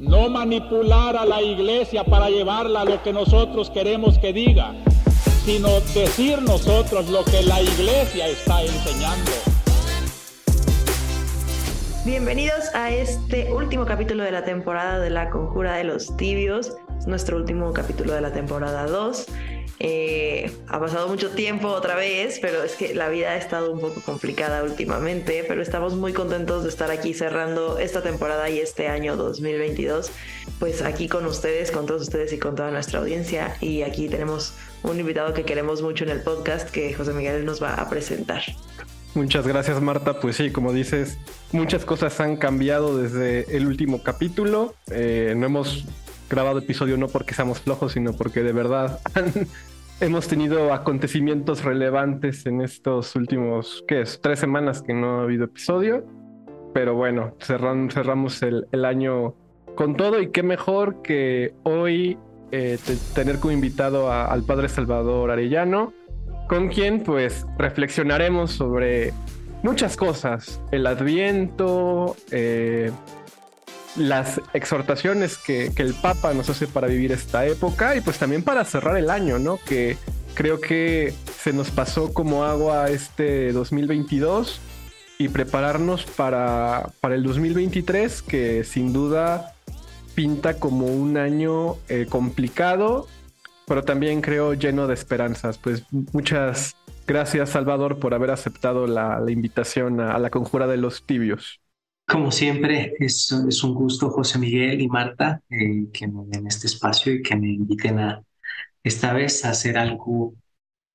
no manipular a la iglesia para llevarla a lo que nosotros queremos que diga, sino decir nosotros lo que la iglesia está enseñando. Bienvenidos a este último capítulo de la temporada de la Conjura de los Tibios, nuestro último capítulo de la temporada 2. Eh, ha pasado mucho tiempo otra vez, pero es que la vida ha estado un poco complicada últimamente, pero estamos muy contentos de estar aquí cerrando esta temporada y este año 2022, pues aquí con ustedes, con todos ustedes y con toda nuestra audiencia. Y aquí tenemos un invitado que queremos mucho en el podcast que José Miguel nos va a presentar. Muchas gracias Marta, pues sí, como dices, muchas cosas han cambiado desde el último capítulo. Eh, no hemos grabado episodio no porque seamos flojos, sino porque de verdad hemos tenido acontecimientos relevantes en estos últimos, ¿qué es? Tres semanas que no ha habido episodio. Pero bueno, cerramos el, año con todo y qué mejor que hoy eh, tener como invitado al Padre Salvador Arellano, con quien pues reflexionaremos sobre muchas cosas, el adviento, eh, las exhortaciones que, el Papa nos hace para vivir esta época y pues también para cerrar el año, ¿no? Que creo que se nos pasó como agua este 2022 y prepararnos para, para el 2023 que sin duda pinta como un año eh, complicado, pero también creo lleno de esperanzas. Pues muchas gracias Salvador por haber aceptado la, invitación a la conjura de los tibios. Como siempre, es, es un gusto, José Miguel y Marta, eh, que me den este espacio y que me inviten a esta vez a hacer algo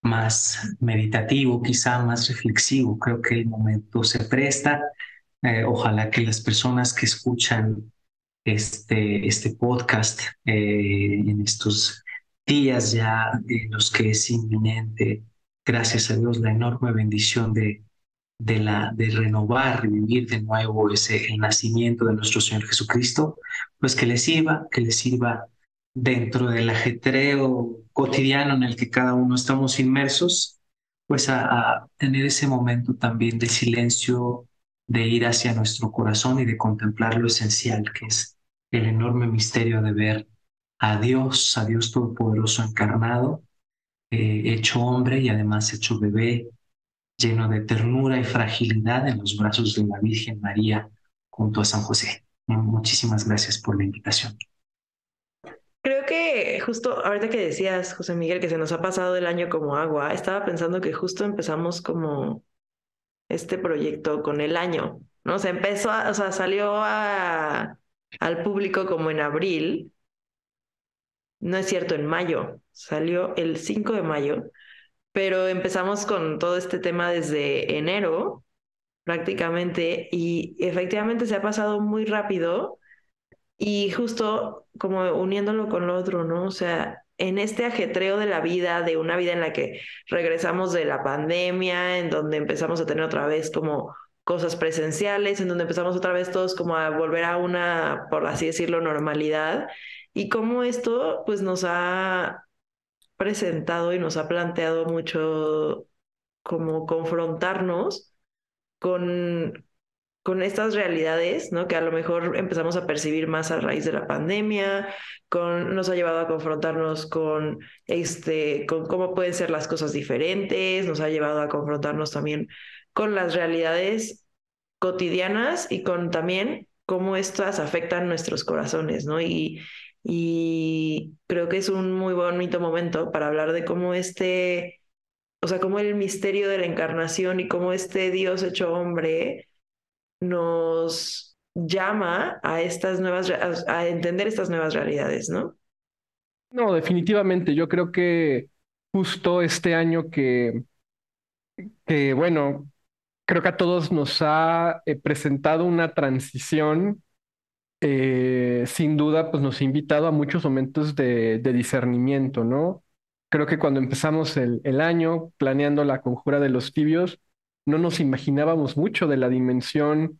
más meditativo, quizá más reflexivo. Creo que el momento se presta. Eh, ojalá que las personas que escuchan este, este podcast eh, en estos días ya en los que es inminente, gracias a Dios, la enorme bendición de de, la, de renovar, revivir de nuevo ese el nacimiento de nuestro Señor Jesucristo, pues que le sirva, que le sirva dentro del ajetreo cotidiano en el que cada uno estamos inmersos, pues a, tener ese momento también de silencio, de ir hacia nuestro corazón y de contemplar lo esencial, que es el enorme misterio de ver a Dios, a Dios Todopoderoso encarnado, eh, hecho hombre y además hecho bebé, lleno de ternura y fragilidad en los brazos de la Virgen María junto a San José. Muchísimas gracias por la invitación. Creo que justo ahorita que decías, José Miguel, que se nos ha pasado el año como agua, estaba pensando que justo empezamos como este proyecto con el año, ¿no? Se empezó, o sea, salió al público como en abril, no es cierto, en mayo, salió el 5 de mayo, pero empezamos con todo este tema desde enero prácticamente y efectivamente se ha pasado muy rápido y justo como uniéndolo con lo otro, ¿no? O sea, en este ajetreo de la vida, de una vida en la que regresamos de la pandemia, en donde empezamos a tener otra vez como cosas presenciales, en donde empezamos otra vez todos como a volver a una, por así decirlo, normalidad, y cómo esto pues nos ha presentado y nos ha planteado mucho como confrontarnos con, con estas realidades, ¿no? Que a lo mejor empezamos a percibir más a raíz de la pandemia, con, nos ha llevado a confrontarnos con, este, con cómo pueden ser las cosas diferentes, nos ha llevado a confrontarnos también con las realidades cotidianas y con también cómo estas afectan nuestros corazones, ¿no? Y, y creo que es un muy bonito momento para hablar de cómo este, o sea, cómo el misterio de la encarnación y cómo este Dios hecho hombre nos llama a estas nuevas, a, entender estas nuevas realidades, ¿no? No, definitivamente. Yo creo que justo este año que, que bueno, creo que a todos nos ha eh, presentado una transición eh, sin duda, pues nos ha invitado a muchos momentos de, discernimiento, ¿no? Creo que cuando empezamos el, año planeando la conjura de los tibios, no nos imaginábamos mucho de la dimensión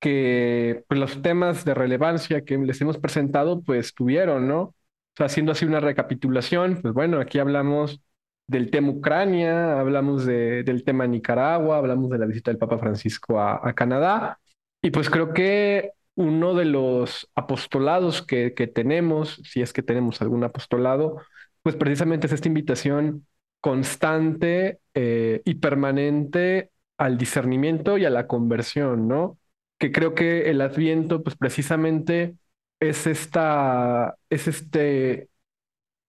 que pues, los temas de relevancia que les hemos presentado, pues tuvieron, ¿no? Haciendo así una recapitulación, pues bueno, aquí hablamos del tema Ucrania, hablamos de, del tema Nicaragua, hablamos de la visita del Papa Francisco a Canadá, y pues creo que uno de los apostolados que, tenemos, si es que tenemos algún apostolado, pues precisamente es esta invitación constante eh, y permanente al discernimiento y a la conversión, ¿no? Que creo que el adviento, pues precisamente es esta, es este,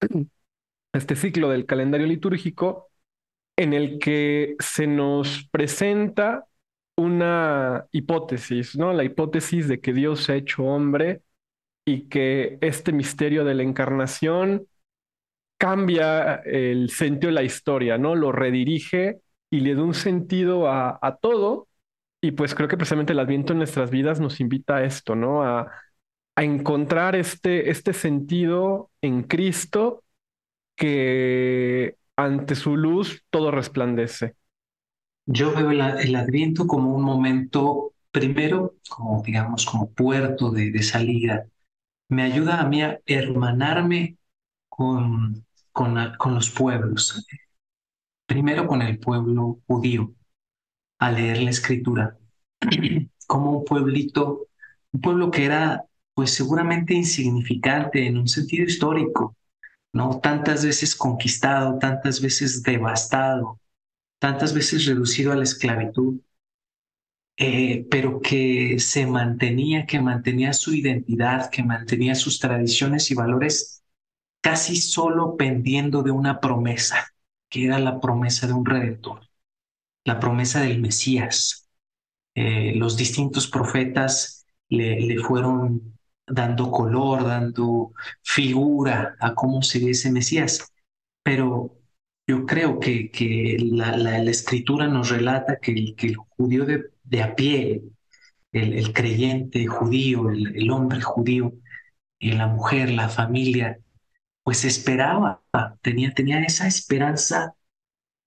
este ciclo del calendario litúrgico en el que se nos presenta una hipótesis, ¿no? La hipótesis de que Dios se ha hecho hombre y que este misterio de la encarnación cambia el sentido de la historia, ¿no? Lo redirige y le da un sentido a, todo. Y pues creo que precisamente el Adviento en nuestras vidas nos invita a esto, ¿no? A, a encontrar este, este sentido en Cristo que ante su luz todo resplandece. Yo veo el, Adviento como un momento, primero, como digamos, como puerto de, de salida. Me ayuda a mí a hermanarme con, con, con los pueblos. Primero con el pueblo judío, a leer la escritura, como un pueblito, un pueblo que era pues seguramente insignificante en un sentido histórico, ¿no? Tantas veces conquistado, tantas veces devastado, tantas veces reducido a la esclavitud, eh, pero que se mantenía, que mantenía su identidad, que mantenía sus tradiciones y valores casi solo pendiendo de una promesa, que era la promesa de un redentor, la promesa del Mesías. Eh, los distintos profetas le, le fueron dando color, dando figura a cómo sería ese Mesías. Pero yo creo que, que la, la, escritura nos relata que el, que el judío de, de a pie, el, el creyente judío, el, hombre judío, y la mujer, la familia, pues esperaba, tenía, tenía esa esperanza,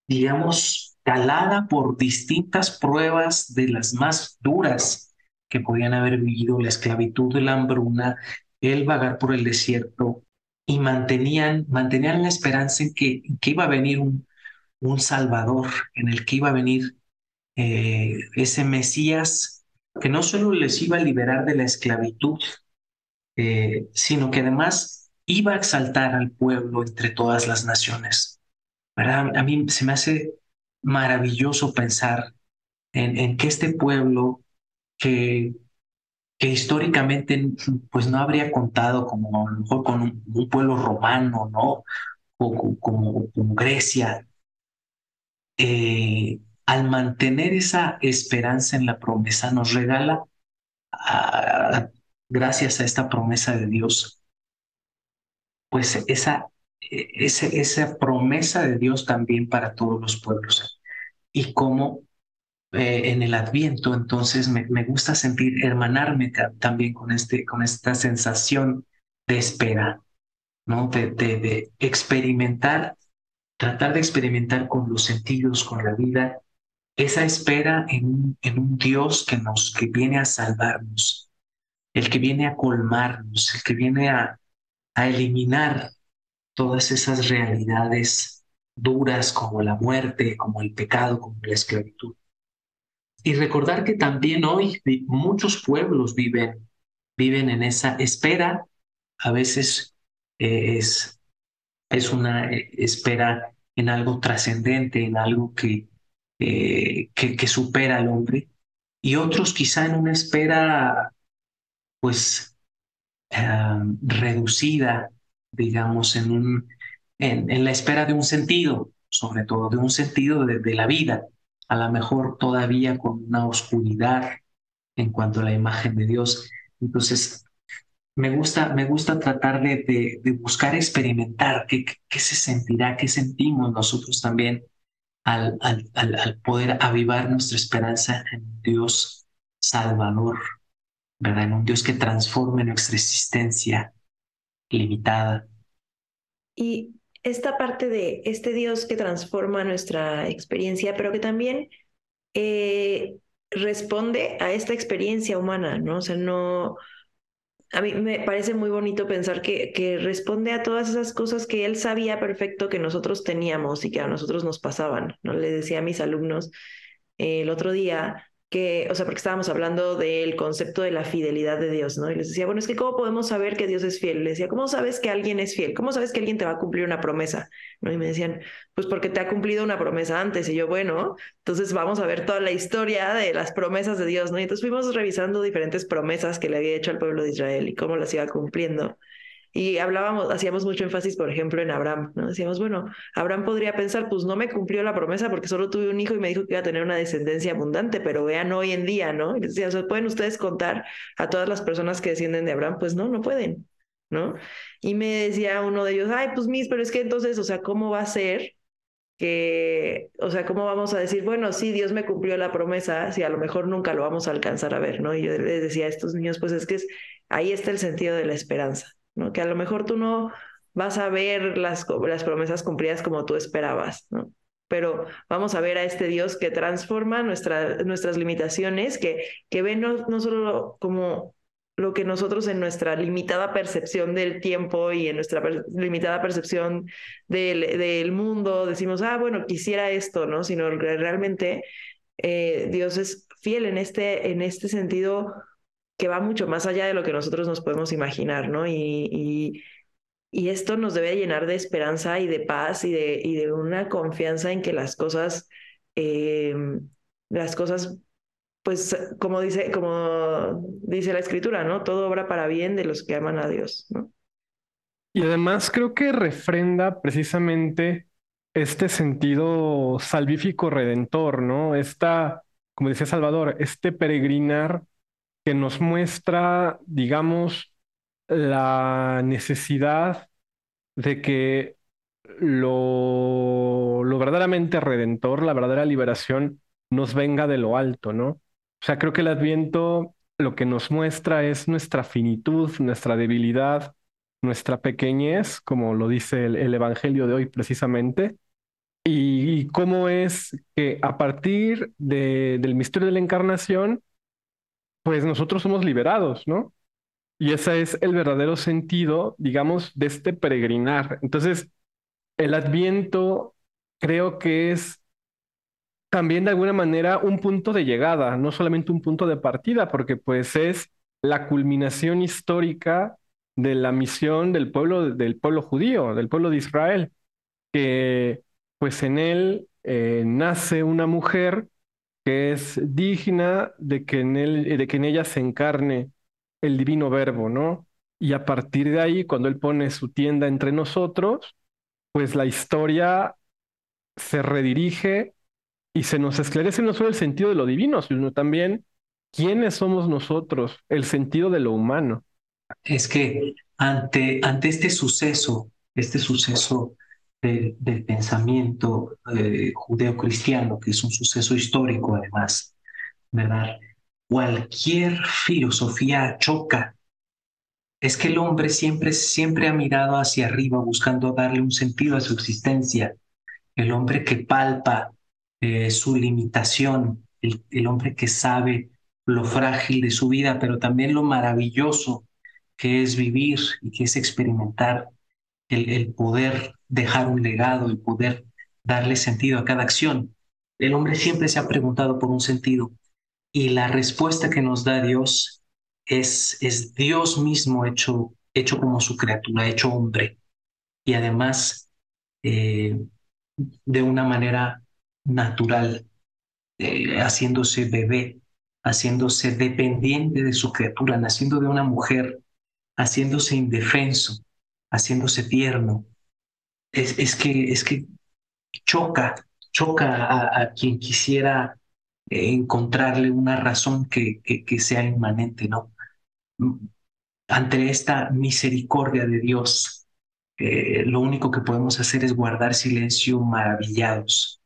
digamos, calada por distintas pruebas de las más duras que podían haber vivido, la esclavitud, la hambruna, el vagar por el desierto, y mantenían, la esperanza en que, que iba a venir un, un Salvador, en el que iba a venir eh, ese Mesías que no solo les iba a liberar de la esclavitud, eh, sino que además iba a exaltar al pueblo entre todas las naciones. ¿verdad? A mí se me hace maravilloso pensar en, en que este pueblo que que históricamente pues no habría contado como a lo mejor con un, pueblo romano, ¿no? O, como, como Grecia. Eh, al mantener esa esperanza en la promesa, nos regala, gracias a esta promesa de Dios, pues esa, esa, esa promesa de Dios también para todos los pueblos. Y cómo eh, en el Adviento, entonces me, me gusta sentir, hermanarme también con, este, con esta sensación de espera, ¿no? De, de, experimentar, tratar de experimentar con los sentidos, con la vida, esa espera en un, en un Dios que, nos, que viene a salvarnos, el que viene a colmarnos, el que viene a, a eliminar todas esas realidades duras como la muerte, como el pecado, como la esclavitud. Y recordar que también hoy muchos pueblos viven, viven en esa espera. A veces eh, es, es una eh, espera en algo trascendente, en algo que, eh, que, que, supera al hombre. Y otros quizá en una espera, pues, reducida, digamos, en, un, en, la espera de un sentido, sobre todo de un sentido de la vida a lo mejor todavía con una oscuridad en cuanto a la imagen de Dios. Entonces, me gusta, me gusta tratar de, de, buscar experimentar qué, qué, se sentirá, qué sentimos nosotros también al, al, al, poder avivar nuestra esperanza en Dios Salvador, ¿verdad? En un Dios que transforme nuestra existencia limitada. Y esta parte de este Dios que transforma nuestra experiencia, pero que también eh, responde a esta experiencia humana, ¿no? O sea, no... A mí me parece muy bonito pensar que, que responde a todas esas cosas que él sabía perfecto que nosotros teníamos y que a nosotros nos pasaban, ¿no? Le decía a mis alumnos eh, el otro día que, o sea, porque estábamos hablando del concepto de la fidelidad de Dios, ¿no? Y les decía, bueno, es que ¿cómo podemos saber que Dios es fiel? Les decía, ¿cómo sabes que alguien es fiel? ¿Cómo sabes que alguien te va a cumplir una promesa? ¿No? Y me decían, pues porque te ha cumplido una promesa antes. Y yo, bueno, entonces vamos a ver toda la historia de las promesas de Dios, ¿no? Y entonces fuimos revisando diferentes promesas que le había hecho al pueblo de Israel y cómo las iba cumpliendo. Y hablábamos, hacíamos mucho énfasis, por ejemplo, en Abraham, ¿no? Decíamos, bueno, Abraham podría pensar, pues no me cumplió la promesa porque solo tuve un hijo y me dijo que iba a tener una descendencia abundante, pero vean hoy en día, ¿no? Y decía, ¿pueden ustedes contar a todas las personas que descienden de Abraham? Pues no, no pueden, ¿no? Y me decía uno de ellos, ay, pues mis, pero es que entonces, o sea, ¿cómo va a ser que, o sea, ¿cómo vamos a decir, bueno, sí, Dios me cumplió la promesa, si a lo mejor nunca lo vamos a alcanzar a ver, ¿no? Y yo les decía a estos niños, pues es que es, ahí está el sentido de la esperanza. Que a lo mejor tú no vas a ver las, las promesas cumplidas como tú esperabas, ¿no? Pero vamos a ver a este Dios que transforma nuestra, nuestras limitaciones, que, que ve no, no solo como lo que nosotros en nuestra limitada percepción del tiempo y en nuestra limitada percepción del, del, mundo decimos, ah, bueno, quisiera esto, ¿no? Sino que realmente eh, Dios es fiel en este, en este sentido que va mucho más allá de lo que nosotros nos podemos imaginar, ¿no? Y, y, esto nos debe llenar de esperanza y de paz y de, y de una confianza en que las cosas, eh, las cosas, pues como dice, como dice la escritura, ¿no? Todo obra para bien de los que aman a Dios, ¿no? Y además creo que refrenda precisamente este sentido salvífico redentor, ¿no? Esta, como decía Salvador, este peregrinar que nos muestra, digamos, la necesidad de que lo, lo verdaderamente redentor, la verdadera liberación, nos venga de lo alto, ¿no? O sea, creo que el adviento lo que nos muestra es nuestra finitud, nuestra debilidad, nuestra pequeñez, como lo dice el, Evangelio de hoy precisamente, y, cómo es que a partir del misterio de la encarnación, pues nosotros somos liberados, ¿no? Y ese es el verdadero sentido, digamos, de este peregrinar. Entonces, el adviento creo que es también de alguna manera un punto de llegada, no solamente un punto de partida, porque pues es la culminación histórica de la misión del pueblo, del pueblo judío, del pueblo de Israel, que pues en él eh, nace una mujer que es digna de que en él, de que en ella se encarne el divino verbo, ¿no? Y a partir de ahí, cuando él pone su tienda entre nosotros, pues la historia se redirige y se nos esclarece no solo el sentido de lo divino, sino también quiénes somos nosotros, el sentido de lo humano. Es que ante, ante este suceso, este suceso del pensamiento eh, judeo-cristiano, que es un suceso histórico además, ¿verdad? Cualquier filosofía choca. Es que el hombre siempre, siempre ha mirado hacia arriba buscando darle un sentido a su existencia. El hombre que palpa eh, su limitación, el, el hombre que sabe lo frágil de su vida, pero también lo maravilloso que es vivir y que es experimentar el, poder dejar un legado, el poder darle sentido a cada acción. El hombre siempre se ha preguntado por un sentido y la respuesta que nos da Dios es, es Dios mismo hecho, hecho como su criatura, hecho hombre y además eh, de una manera natural, eh, haciéndose bebé, haciéndose dependiente de su criatura, naciendo de una mujer, haciéndose indefenso, haciéndose tierno. Es, es, que, es que choca, choca a, quien quisiera encontrarle una razón que, que, sea inmanente, ¿no? Ante esta misericordia de Dios, eh, lo único que podemos hacer es guardar silencio maravillados.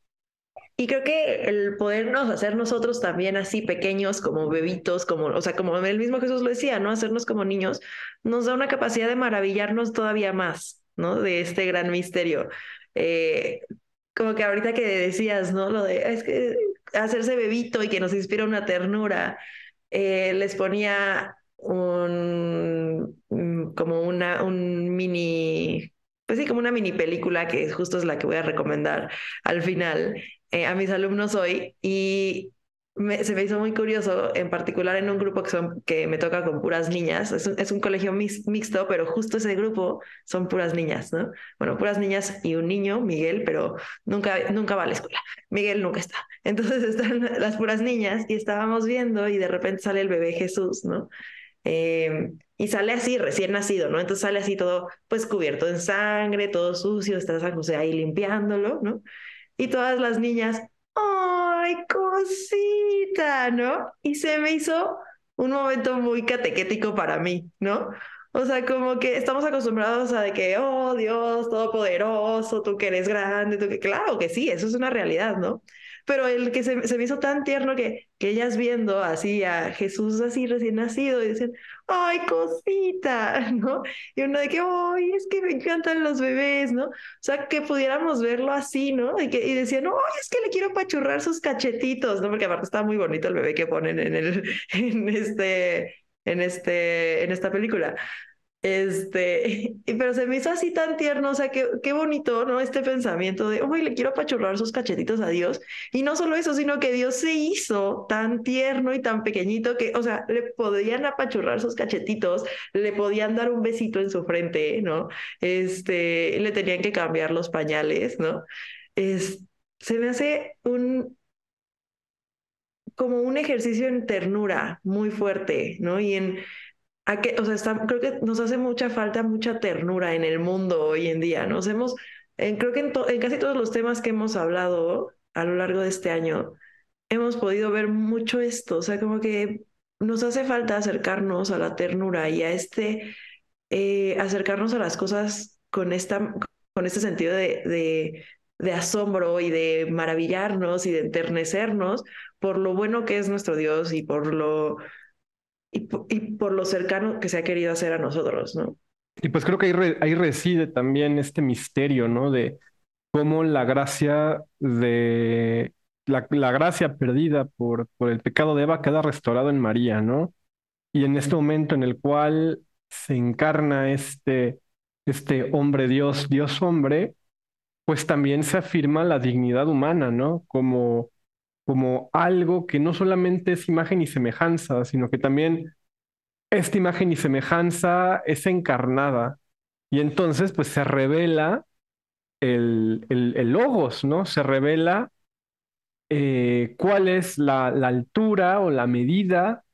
Y creo que el podernos hacer nosotros también así pequeños, como bebitos, como, o sea, como el mismo Jesús lo decía, ¿no? Hacernos como niños, nos da una capacidad de maravillarnos todavía más, ¿no? De este gran misterio. Eh, como que ahorita que decías, ¿no? Lo de, hacerse bebito y que nos inspira una ternura, eh, les ponía un, mm, como una, un mini, pues sí, como una mini película que justo es la que voy a recomendar al final eh, a mis alumnos hoy y se me hizo muy curioso, en particular en un grupo que, son, que me toca con puras niñas. Es un, es un colegio mixto, pero justo ese grupo son puras niñas, ¿no? Bueno, puras niñas y un niño, Miguel, pero nunca, nunca va a la escuela. Miguel nunca está. Entonces están las puras niñas y estábamos viendo y de repente sale el bebé Jesús, ¿no? Em, y sale así, recién nacido, ¿no? Entonces sale así todo, pues cubierto en sangre, todo sucio, está San José ahí limpiándolo, ¿no? Y todas las niñas, ¡ay, cosita! ¿no? Y se me hizo un momento muy catequético para mí, ¿no? O sea, como que estamos acostumbrados a de que, oh Dios, todopoderoso, tú que eres grande, tú que, claro que sí, eso es una realidad, ¿no? Pero el que se, se, me hizo tan tierno que, que ellas viendo así a Jesús así recién nacido y dicen, ay, cosita, ¿no? Y uno de que, ay, es que me encantan los bebés, ¿no? O sea, que pudiéramos verlo así, ¿no? Y, que, y decían, ay, es que le quiero pachurrar sus cachetitos, ¿no? Porque aparte está muy bonito el bebé que ponen en, el, en, este, en, este, en esta película. Este, pero se me hizo así tan tierno, o sea, qué, qué bonito, ¿no? Este pensamiento de, uy, le quiero apachurrar sus cachetitos a Dios. Y no solo eso, sino que Dios se hizo tan tierno y tan pequeñito que, o sea, le podían apachurrar sus cachetitos, le podían dar un besito en su frente, ¿no? Este, le tenían que cambiar los pañales, ¿no? Es, se me hace un, como un ejercicio en ternura muy fuerte, ¿no? Y en, que, o sea, creo que nos hace mucha falta, mucha ternura en el mundo hoy en día. Nos hemos, creo que en, en, casi todos los temas que hemos hablado a lo largo de este año, hemos podido ver mucho esto. O sea, como que nos hace falta acercarnos a la ternura y a este, eh, acercarnos a las cosas con, esta, con este sentido de, de, de asombro y de maravillarnos y de enternecernos por lo bueno que es nuestro Dios y por lo y, por lo cercano que se ha querido hacer a nosotros, ¿no? Y pues creo que ahí, reside también este misterio, ¿no? De cómo la gracia de la, la, gracia perdida por, por el pecado de Eva queda restaurado en María, ¿no? Y en este momento en el cual se encarna este, este hombre Dios, Dios hombre, pues también se afirma la dignidad humana, ¿no? Como como algo que no solamente es imagen y semejanza, sino que también esta imagen y semejanza es encarnada. Y entonces, pues se revela el, el, logos, ¿no? Se revela eh, cuál es la, la, altura o la medida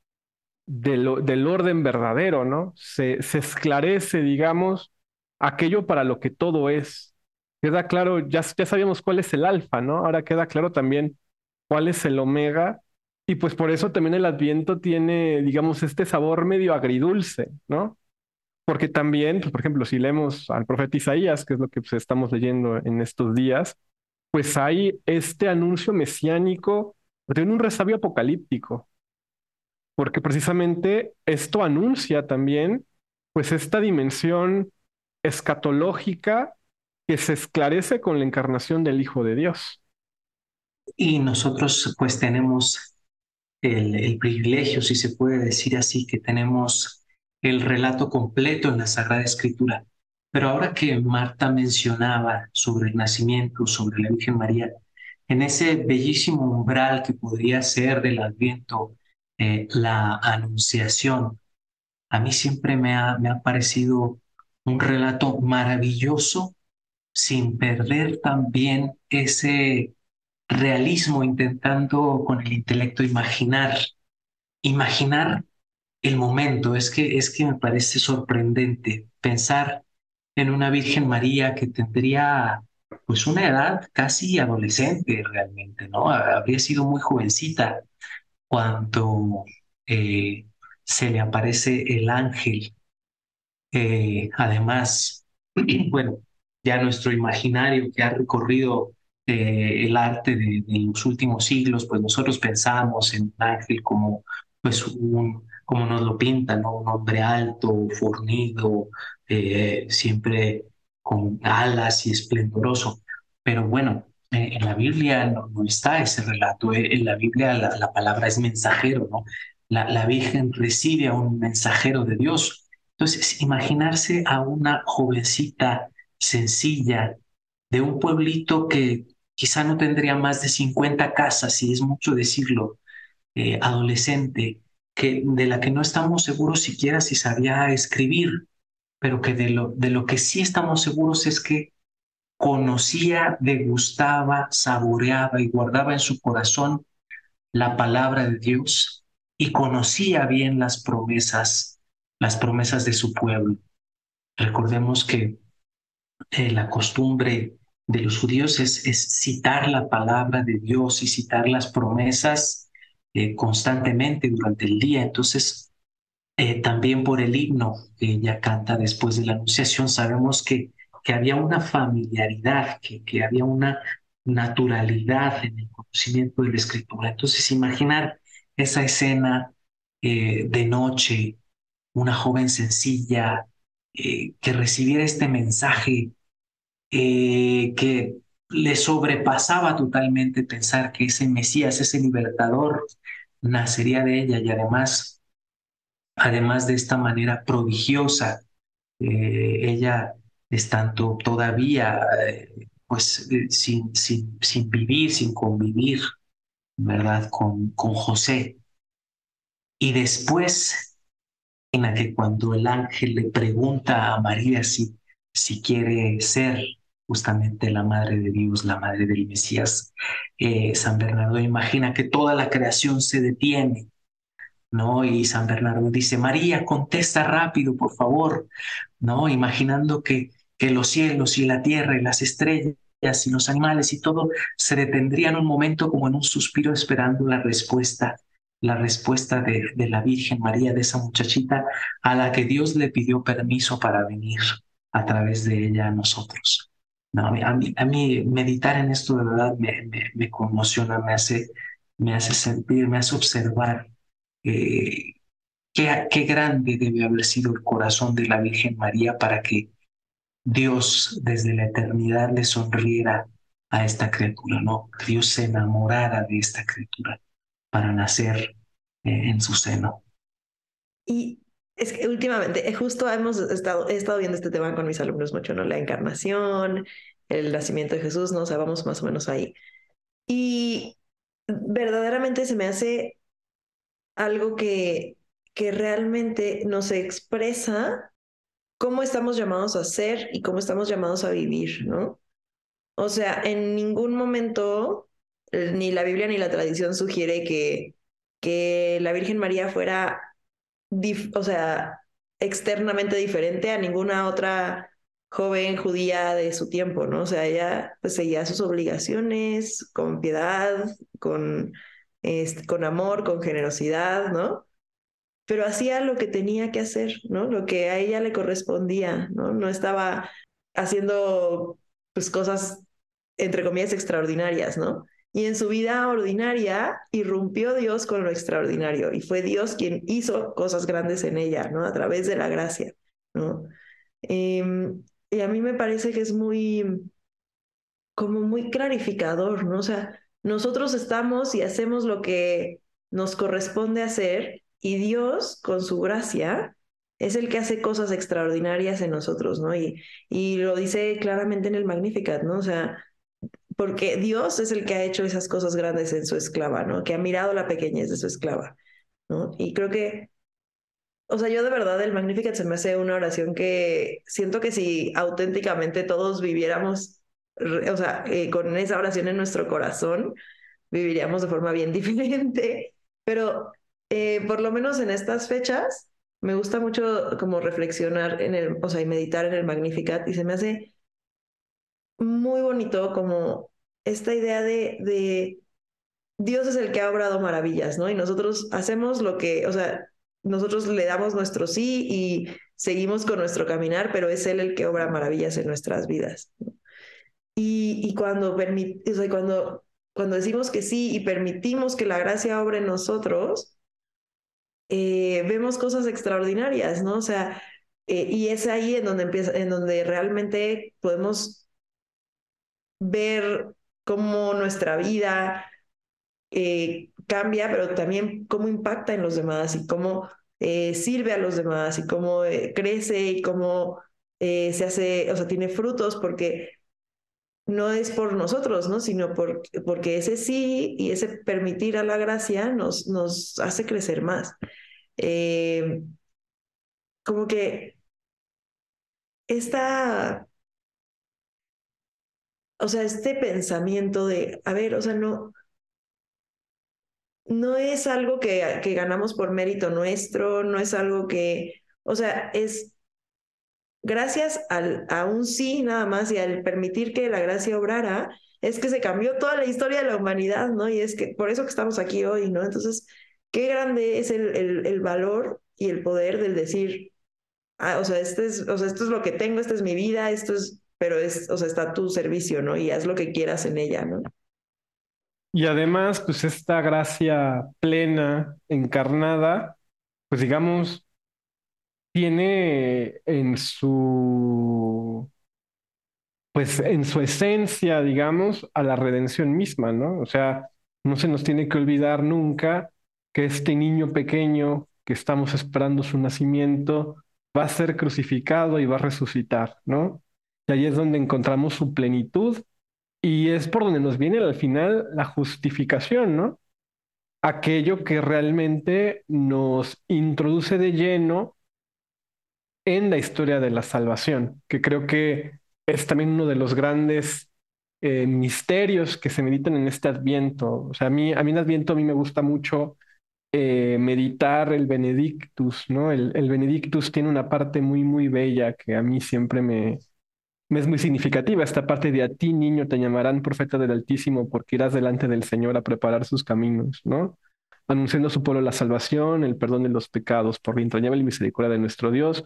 del, del orden verdadero, ¿no? Se, se, esclarece, digamos, aquello para lo que todo es. Queda claro, ya, ya sabíamos cuál es el alfa, ¿no? Ahora queda claro también cuál es el omega. Y pues por eso también el adviento tiene, digamos, este sabor medio agridulce, ¿no? Porque también, pues, por ejemplo, si leemos al profeta Isaías, que es lo que pues, estamos leyendo en estos días, pues hay este anuncio mesiánico de un resabio apocalíptico, porque precisamente esto anuncia también, pues, esta dimensión escatológica que se esclarece con la encarnación del Hijo de Dios. Y nosotros pues tenemos el, privilegio, si se puede decir así, que tenemos el relato completo en la Sagrada Escritura. Pero ahora que Marta mencionaba sobre el nacimiento, sobre la Virgen María, en ese bellísimo umbral que podría ser del Adviento, eh, la Anunciación, a mí siempre me ha, me ha parecido un relato maravilloso sin perder también ese realismo intentando con el intelecto imaginar, imaginar el momento. Es que, es que me parece sorprendente pensar en una Virgen María que tendría pues una edad casi adolescente realmente, ¿no? Habría sido muy jovencita cuando eh, se le aparece el ángel. Eh, además, bueno, ya nuestro imaginario que ha recorrido el arte de, los últimos siglos, pues nosotros pensamos en ángel como, pues, un, como nos lo pintan, ¿no? Un hombre alto, fornido, eh, siempre con alas y esplendoroso. Pero bueno, eh, en la Biblia no, está ese relato. Eh, en la Biblia la, palabra es mensajero, ¿no? La, la Virgen recibe a un mensajero de Dios. Entonces, imaginarse a una jovencita sencilla de un pueblito que quizá no tendría más de 50 casas, si es mucho decirlo, eh, adolescente que, de la que no estamos seguros siquiera si sabía escribir, pero que de lo, de lo que sí estamos seguros es que conocía, degustaba, saboreaba y guardaba en su corazón la palabra de Dios y conocía bien las promesas, las promesas de su pueblo. Recordemos que eh, la costumbre de los judíos es, citar la palabra de Dios y citar las promesas eh, constantemente durante el día. Entonces, eh, también por el himno que ella canta después de la anunciación, sabemos que, que había una familiaridad, que, que había una naturalidad en el conocimiento de la escritura. Entonces, imaginar esa escena de noche, una joven sencilla, eh, que recibiera este mensaje eh, que le sobrepasaba totalmente pensar que ese Mesías, ese libertador, nacería de ella y además, además de esta manera prodigiosa, eh, ella estando todavía pues sin, sin, sin vivir, sin convivir, ¿verdad? Con, con José. Y después en la que cuando el ángel le pregunta a María si, si quiere ser justamente la madre de Dios, la madre del Mesías, eh, San Bernardo imagina que toda la creación se detiene, ¿no? Y San Bernardo dice, María, contesta rápido, por favor, ¿no? Imaginando que, que los cielos y la tierra y las estrellas y los animales y todo se detendrían un momento como en un suspiro esperando la respuesta la respuesta de, de, la Virgen María, de esa muchachita a la que Dios le pidió permiso para venir a través de ella a nosotros. No, a, mí, a mí meditar en esto de verdad me, me, conmociona, me hace, me hace sentir, me hace observar eh, qué, qué grande debe haber sido el corazón de la Virgen María para que Dios desde la eternidad le sonriera a esta criatura, ¿no? Dios se enamorara de esta criatura para nacer eh, en su seno. Y es que últimamente, eh, justo hemos estado, he estado viendo este tema con mis alumnos mucho, ¿no? La encarnación, el nacimiento de Jesús, ¿no? O sea, vamos más o menos ahí. Y verdaderamente se me hace algo que, que realmente nos expresa cómo estamos llamados a ser y cómo estamos llamados a vivir, ¿no? O sea, en ningún momento ni la Biblia ni la tradición sugiere que, que la Virgen María fuera, o sea, externamente diferente a ninguna otra joven judía de su tiempo, ¿no? O sea, ella pues, seguía sus obligaciones con piedad, con, con amor, con generosidad, ¿no? Pero hacía lo que tenía que hacer, ¿no? Lo que a ella le correspondía, ¿no? No estaba haciendo pues cosas entre comillas extraordinarias, ¿no? Y en su vida ordinaria irrumpió Dios con lo extraordinario y fue Dios quien hizo cosas grandes en ella, ¿no? A través de la gracia, ¿no? Em, y a mí me parece que es muy, como muy clarificador, ¿no? O sea, nosotros estamos y hacemos lo que nos corresponde hacer y Dios, con su gracia, es el que hace cosas extraordinarias en nosotros, ¿no? Y, y lo dice claramente en el Magnificat, ¿no? O sea, porque Dios es el que ha hecho esas cosas grandes en su esclava, ¿no? Que ha mirado la pequeñez de su esclava, ¿no? Y creo que, o sea, yo de verdad el Magnificat se me hace una oración que siento que si auténticamente todos viviéramos, o sea, eh, con esa oración en nuestro corazón, viviríamos de forma bien diferente, pero eh, por lo menos en estas fechas me gusta mucho como reflexionar en el, o sea, y meditar en el Magnificat y se me hace muy bonito como esta idea de, de Dios es el que ha obrado maravillas, ¿no? Y nosotros hacemos lo que, o sea, nosotros le damos nuestro sí y seguimos con nuestro caminar, pero es Él el que obra maravillas en nuestras vidas. Y, y cuando, o sea, cuando, cuando decimos que sí y permitimos que la gracia obre en nosotros, eh, vemos cosas extraordinarias, ¿no? O sea, eh, y es ahí en donde empieza, en donde realmente podemos ver cómo nuestra vida eh, cambia, pero también cómo impacta en los demás y cómo eh, sirve a los demás y cómo eh, crece y cómo se hace, o sea, tiene frutos, porque no es por nosotros, ¿no? Sino por, porque ese sí y ese permitir a la gracia nos, nos hace crecer más. Como que esta, o sea, este pensamiento de, a ver, o sea, no, no es algo que, que ganamos por mérito nuestro, no es algo que, o sea, es gracias al, a un sí nada más y al permitir que la gracia obrara, es que se cambió toda la historia de la humanidad, ¿no? Y es que por eso que estamos aquí hoy, ¿no? Entonces, qué grande es el, el, el valor y el poder del decir, ah, o sea, este es, o sea, esto es lo que tengo, esta es mi vida, esto es, pero es, o sea, está a tu servicio, ¿no? Y haz lo que quieras en ella, ¿no? Y además, pues esta gracia plena, encarnada, pues digamos, tiene en su, pues en su esencia, digamos, a la redención misma, ¿no? O sea, no se nos tiene que olvidar nunca que este niño pequeño que estamos esperando su nacimiento va a ser crucificado y va a resucitar, ¿no? Y ahí es donde encontramos su plenitud y es por donde nos viene al final la justificación, ¿no? Aquello que realmente nos introduce de lleno en la historia de la salvación, que creo que es también uno de los grandes eh, misterios que se meditan en este Adviento. O sea, a mí, a mí en Adviento a mí me gusta mucho eh, meditar el Benedictus, ¿no? El, el, Benedictus tiene una parte muy, muy bella que a mí siempre me, me es muy significativa. Esta parte de a ti, niño, te llamarán profeta del Altísimo porque irás delante del Señor a preparar sus caminos, ¿no? Anunciando a su pueblo la salvación, el perdón de los pecados, por la entrañable misericordia de nuestro Dios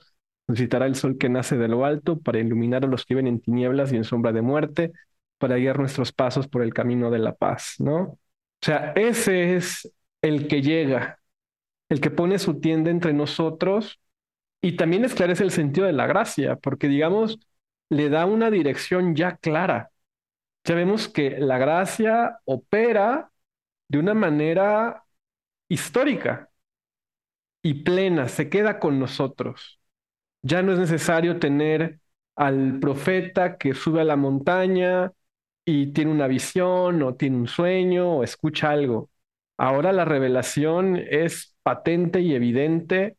Necesitará el sol que nace de lo alto para iluminar a los que viven en tinieblas y en sombra de muerte, para guiar nuestros pasos por el camino de la paz, ¿no? O sea, ese es el que llega, el que pone su tienda entre nosotros y también esclarece el sentido de la gracia, porque digamos, le da una dirección ya clara. Ya vemos que la gracia opera de una manera histórica y plena, se queda con nosotros. Ya no es necesario tener al profeta que sube a la montaña y tiene una visión o tiene un sueño o escucha algo. Ahora la revelación es patente y evidente,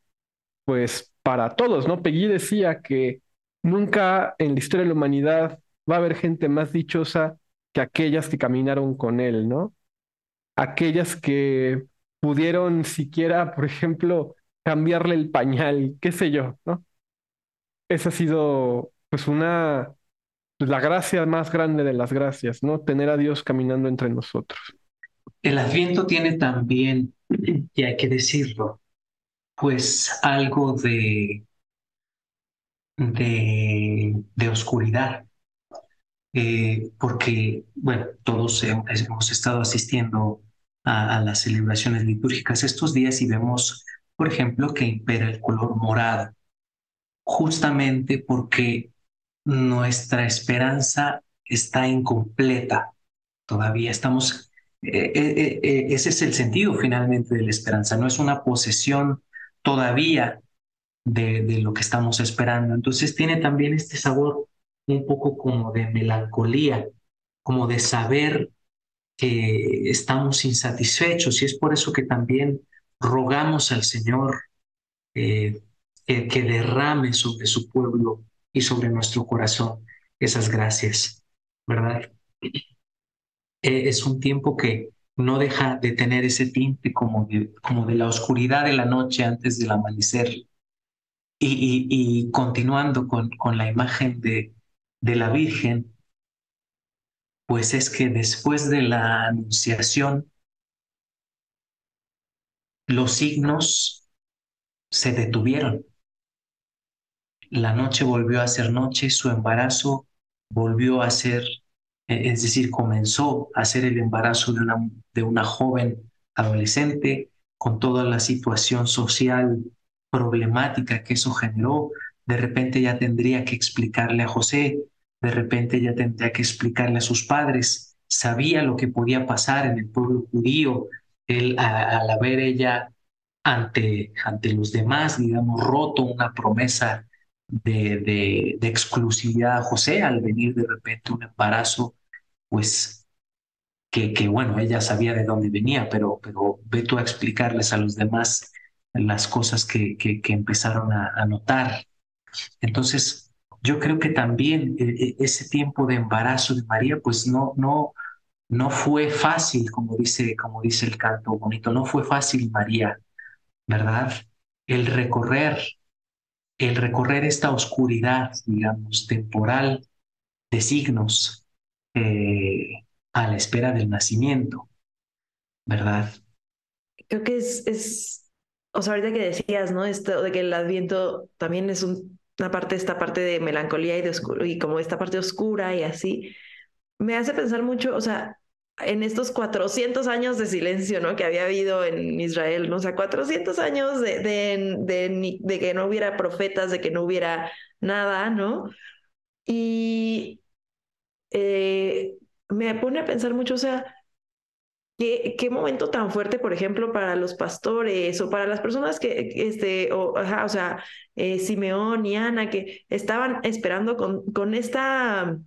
pues para todos, ¿no? Peggy decía que nunca en la historia de la humanidad va a haber gente más dichosa que aquellas que caminaron con él, ¿no? Aquellas que pudieron siquiera, por ejemplo, cambiarle el pañal, qué sé yo, ¿no? esa ha sido pues una, pues, la gracia más grande de las gracias, ¿no? Tener a Dios caminando entre nosotros. El adviento tiene también, y hay que decirlo, pues algo de, de, oscuridad. Eh, porque, bueno, todos hemos estado asistiendo a, las celebraciones litúrgicas estos días y vemos, por ejemplo, que impera el color morado justamente porque nuestra esperanza está incompleta. Todavía estamos, eh, eh, ese es el sentido finalmente de la esperanza, no es una posesión todavía de, de lo que estamos esperando. Entonces tiene también este sabor un poco como de melancolía, como de saber que estamos insatisfechos y es por eso que también rogamos al Señor eh, que, derrame sobre su pueblo y sobre nuestro corazón esas gracias, ¿verdad? Eh, es un tiempo que no deja de tener ese tinte como de, como de la oscuridad de la noche antes del amanecer. Y, continuando con, con la imagen de, de la Virgen, pues es que después de la anunciación, los signos se detuvieron. La noche volvió a ser noche, su embarazo volvió a ser, eh, es decir, comenzó a ser el embarazo de una, de una joven adolescente con toda la situación social problemática que eso generó. De repente ya tendría que explicarle a José, de repente ya tendría que explicarle a sus padres. Sabía lo que podía pasar en el pueblo judío, él, al haber ella ante, ante los demás, digamos, roto una promesa de, de, exclusividad a José al venir de repente un embarazo, pues que, que, bueno, ella sabía de dónde venía, pero, pero ve tú a explicarles a los demás las cosas que, que, empezaron a, a, notar. Entonces, yo creo que también eh, eh, ese tiempo de embarazo de María, pues no, no, no fue fácil, como dice, como dice el canto bonito, no fue fácil, María, ¿verdad? El recorrer el recorrer esta oscuridad, digamos, temporal de signos eh, a la espera del nacimiento, ¿verdad? Creo que es, o sea, ahorita que decías, ¿no? Esto de que el adviento también es una parte, esta parte de melancolía y, de oscuro, y como esta parte oscura y así, me hace pensar mucho, o sea, en estos 400 años de silencio, ¿no? Que había habido en Israel, ¿no? O sea, 400 años de, que no hubiera profetas, de que no hubiera nada, ¿no? Y eh, me pone a pensar mucho, o sea, ¿qué, momento tan fuerte, por ejemplo, para los pastores o para las personas que, este, o, o sea, eh, Simeón y Ana, que estaban esperando con, con esta,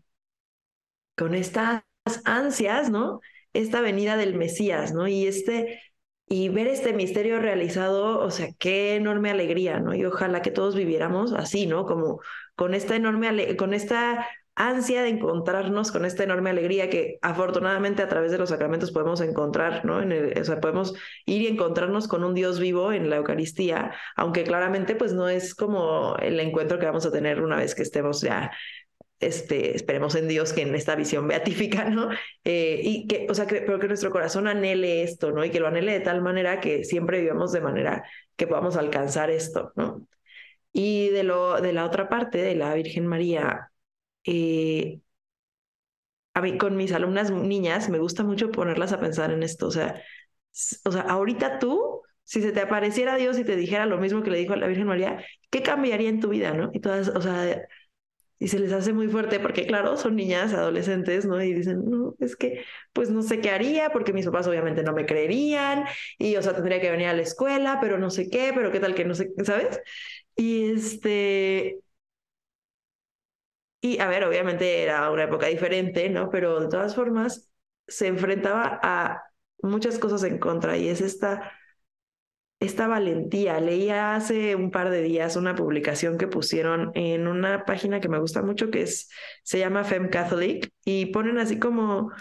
con esta ansias, ¿no? Esta venida del Mesías, ¿no? Y este y ver este misterio realizado, o sea, qué enorme alegría, ¿no? Y ojalá que todos viviéramos así, ¿no? Como con esta enorme con esta ansia de encontrarnos con esta enorme alegría que afortunadamente a través de los sacramentos podemos encontrar, ¿no? O sea, podemos ir y encontrarnos con un Dios vivo en la Eucaristía, aunque claramente pues no es como el encuentro que vamos a tener una vez que estemos ya este, esperemos en Dios que en esta visión beatífica, ¿no? Eh, y que, o sea, que, pero que nuestro corazón anhele esto, ¿no? Y que lo anhele de tal manera que siempre vivamos de manera que podamos alcanzar esto, ¿no? Y de, lo, de la otra parte, de la Virgen María, eh, a mí con mis alumnas niñas me gusta mucho ponerlas a pensar en esto, o sea, o sea, ahorita tú, si se te apareciera Dios y te dijera lo mismo que le dijo a la Virgen María, ¿qué cambiaría en tu vida, no? Y todas, o sea, y se les hace muy fuerte porque, claro, son niñas, adolescentes, ¿no? Y dicen, no, es que, pues no sé qué haría porque mis papás obviamente no me creerían y, o sea, tendría que venir a la escuela, pero no sé qué, pero qué tal que no sé, ¿sabes? Y este... Y a ver, obviamente era una época diferente, ¿no? Pero de todas formas se enfrentaba a muchas cosas en contra y es esta esta valentía. Leía hace un par de días una publicación que pusieron en una página que me gusta mucho que es, se llama Fem Catholic y ponen así como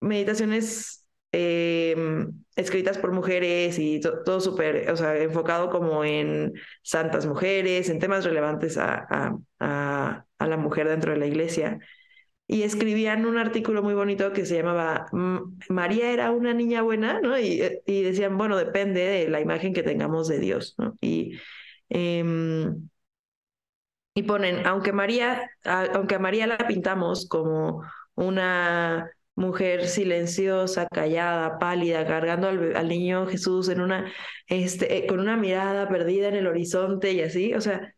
meditaciones em, escritas por mujeres y todo súper, o sea, enfocado como en santas mujeres, en temas relevantes a, la mujer dentro de la iglesia y escribían un artículo muy bonito que se llamaba María era una niña buena, ¿no? Y, eh, y decían, bueno, depende de la imagen que tengamos de Dios, ¿no? Y, em, y ponen, aunque María, aunque a María la pintamos como una mujer silenciosa, callada, pálida, cargando al, al niño Jesús en una, este, eh, con una mirada perdida en el horizonte y así, o sea,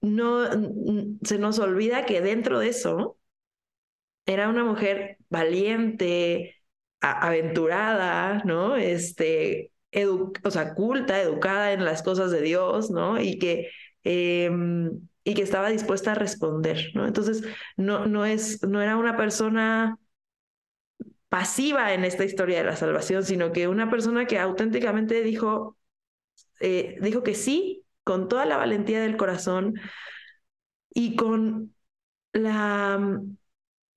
no se nos olvida que dentro de eso era una mujer valiente, aventurada, ¿no? Este, o sea, culta, educada en las cosas de Dios, ¿no? Y que, em, y que estaba dispuesta a responder, ¿no? Entonces, no, no, es, no era una persona pasiva en esta historia de la salvación, sino que una persona que auténticamente dijo, eh, dijo que sí con toda la valentía del corazón y con la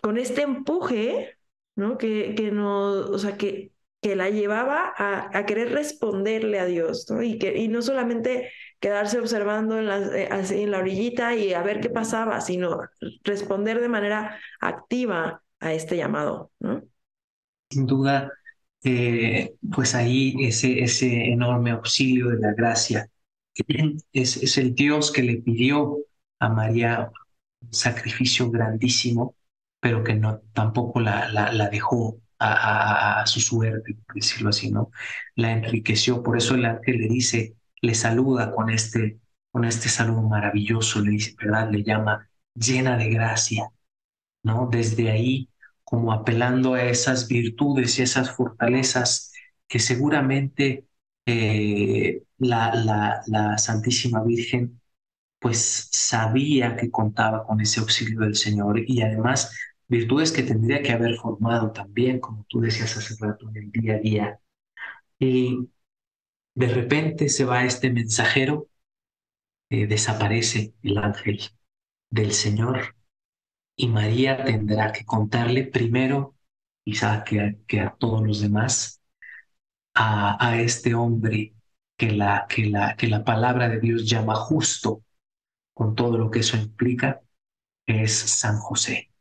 con este empuje, ¿no? Que, que nos, o sea, que, que la llevaba a, a, querer responderle a Dios, ¿no? Y, que, y no solamente quedarse observando en la, eh, en la orillita y a ver qué pasaba, sino responder de manera activa a este llamado, ¿no? Sin duda, eh, pues ahí ese, ese enorme auxilio de la gracia es, es el Dios que le pidió a María un sacrificio grandísimo, pero que no tampoco la, la, dejó a, a, su suerte, por decirlo así, ¿no? La enriqueció, por eso el ángel le dice, le saluda con este, con este saludo maravilloso, le dice, ¿verdad? Le llama llena de gracia, ¿no? Desde ahí, como apelando a esas virtudes y esas fortalezas que seguramente eh, la, la, la Santísima Virgen pues sabía que contaba con ese auxilio del Señor y además virtudes que tendría que haber formado también, como tú decías hace rato, en el día a día. Y de repente se va este mensajero, eh, desaparece el ángel del Señor y María tendrá que contarle primero, quizá que, que a todos los demás, a, a este hombre que la, que, la, que la palabra de Dios llama justo, con todo lo que eso implica, es San José.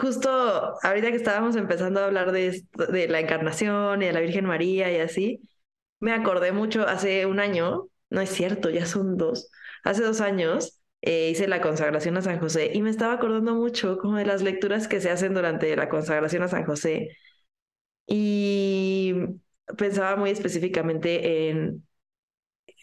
Justo ahorita que estábamos empezando a hablar de, de la encarnación y de la Virgen María y así, me acordé mucho hace un año, no es cierto, ya son dos, hace dos años eh, hice la consagración a San José y me estaba acordando mucho como de las lecturas que se hacen durante la consagración a San José. Y pensaba muy específicamente en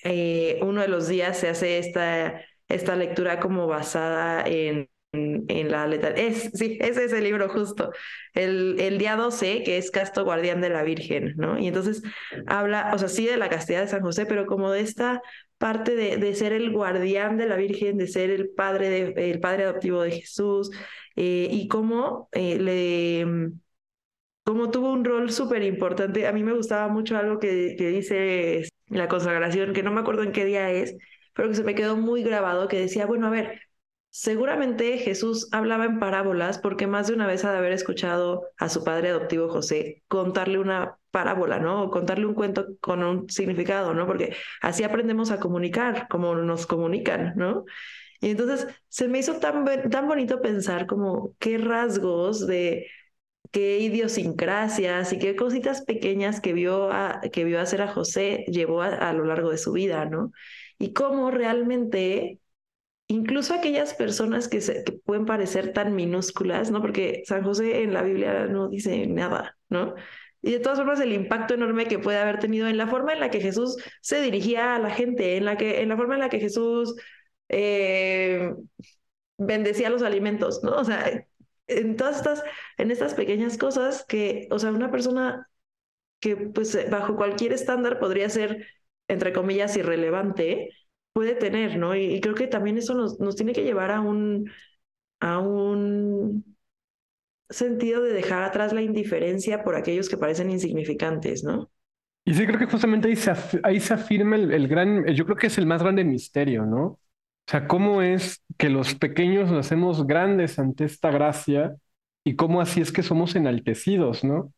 eh, uno de los días se hace esta, esta lectura como basada en, en, la letra. Es, sí, ese es el libro justo. El, el día 12, que es Casto Guardián de la Virgen, ¿no? Y entonces habla, o sea, sí de la castidad de San José, pero como de esta parte de, de, ser el guardián de la Virgen, de ser el padre, de, el padre adoptivo de Jesús, eh, y cómo eh, le como tuvo un rol súper importante. A mí me gustaba mucho algo que, que dice la consagración, que no me acuerdo en qué día es, pero que se me quedó muy grabado, que decía, bueno, a ver, seguramente Jesús hablaba en parábolas porque más de una vez ha de haber escuchado a su padre adoptivo José contarle una parábola, ¿no? O contarle un cuento con un significado, ¿no? Porque así aprendemos a comunicar, como nos comunican, ¿no? Y entonces se me hizo tan, tan bonito pensar como qué rasgos de qué idiosincrasias y qué cositas pequeñas que vio, que vio hacer a José llevó a, lo largo de su vida, ¿no? Y cómo realmente incluso aquellas personas que, se, pueden parecer tan minúsculas, ¿no? Porque San José en la Biblia no dice nada, ¿no? Y de todas formas, el impacto enorme que puede haber tenido en la forma en la que Jesús se dirigía a la gente, en la, que, en la forma en la que Jesús eh, bendecía los alimentos, ¿no? O sea, en todas estas, en estas pequeñas cosas que, o sea, una persona que pues bajo cualquier estándar podría ser, entre comillas, irrelevante, puede tener, ¿no? Y, y creo que también eso nos, nos tiene que llevar a un, a un sentido de dejar atrás la indiferencia por aquellos que parecen insignificantes, ¿no? Y sí, creo que justamente ahí se, ahí se afirma el, el, gran, yo creo que es el más grande misterio, ¿no? O sea, cómo es que los pequeños nos hacemos grandes ante esta gracia y cómo así es que somos enaltecidos, ¿no?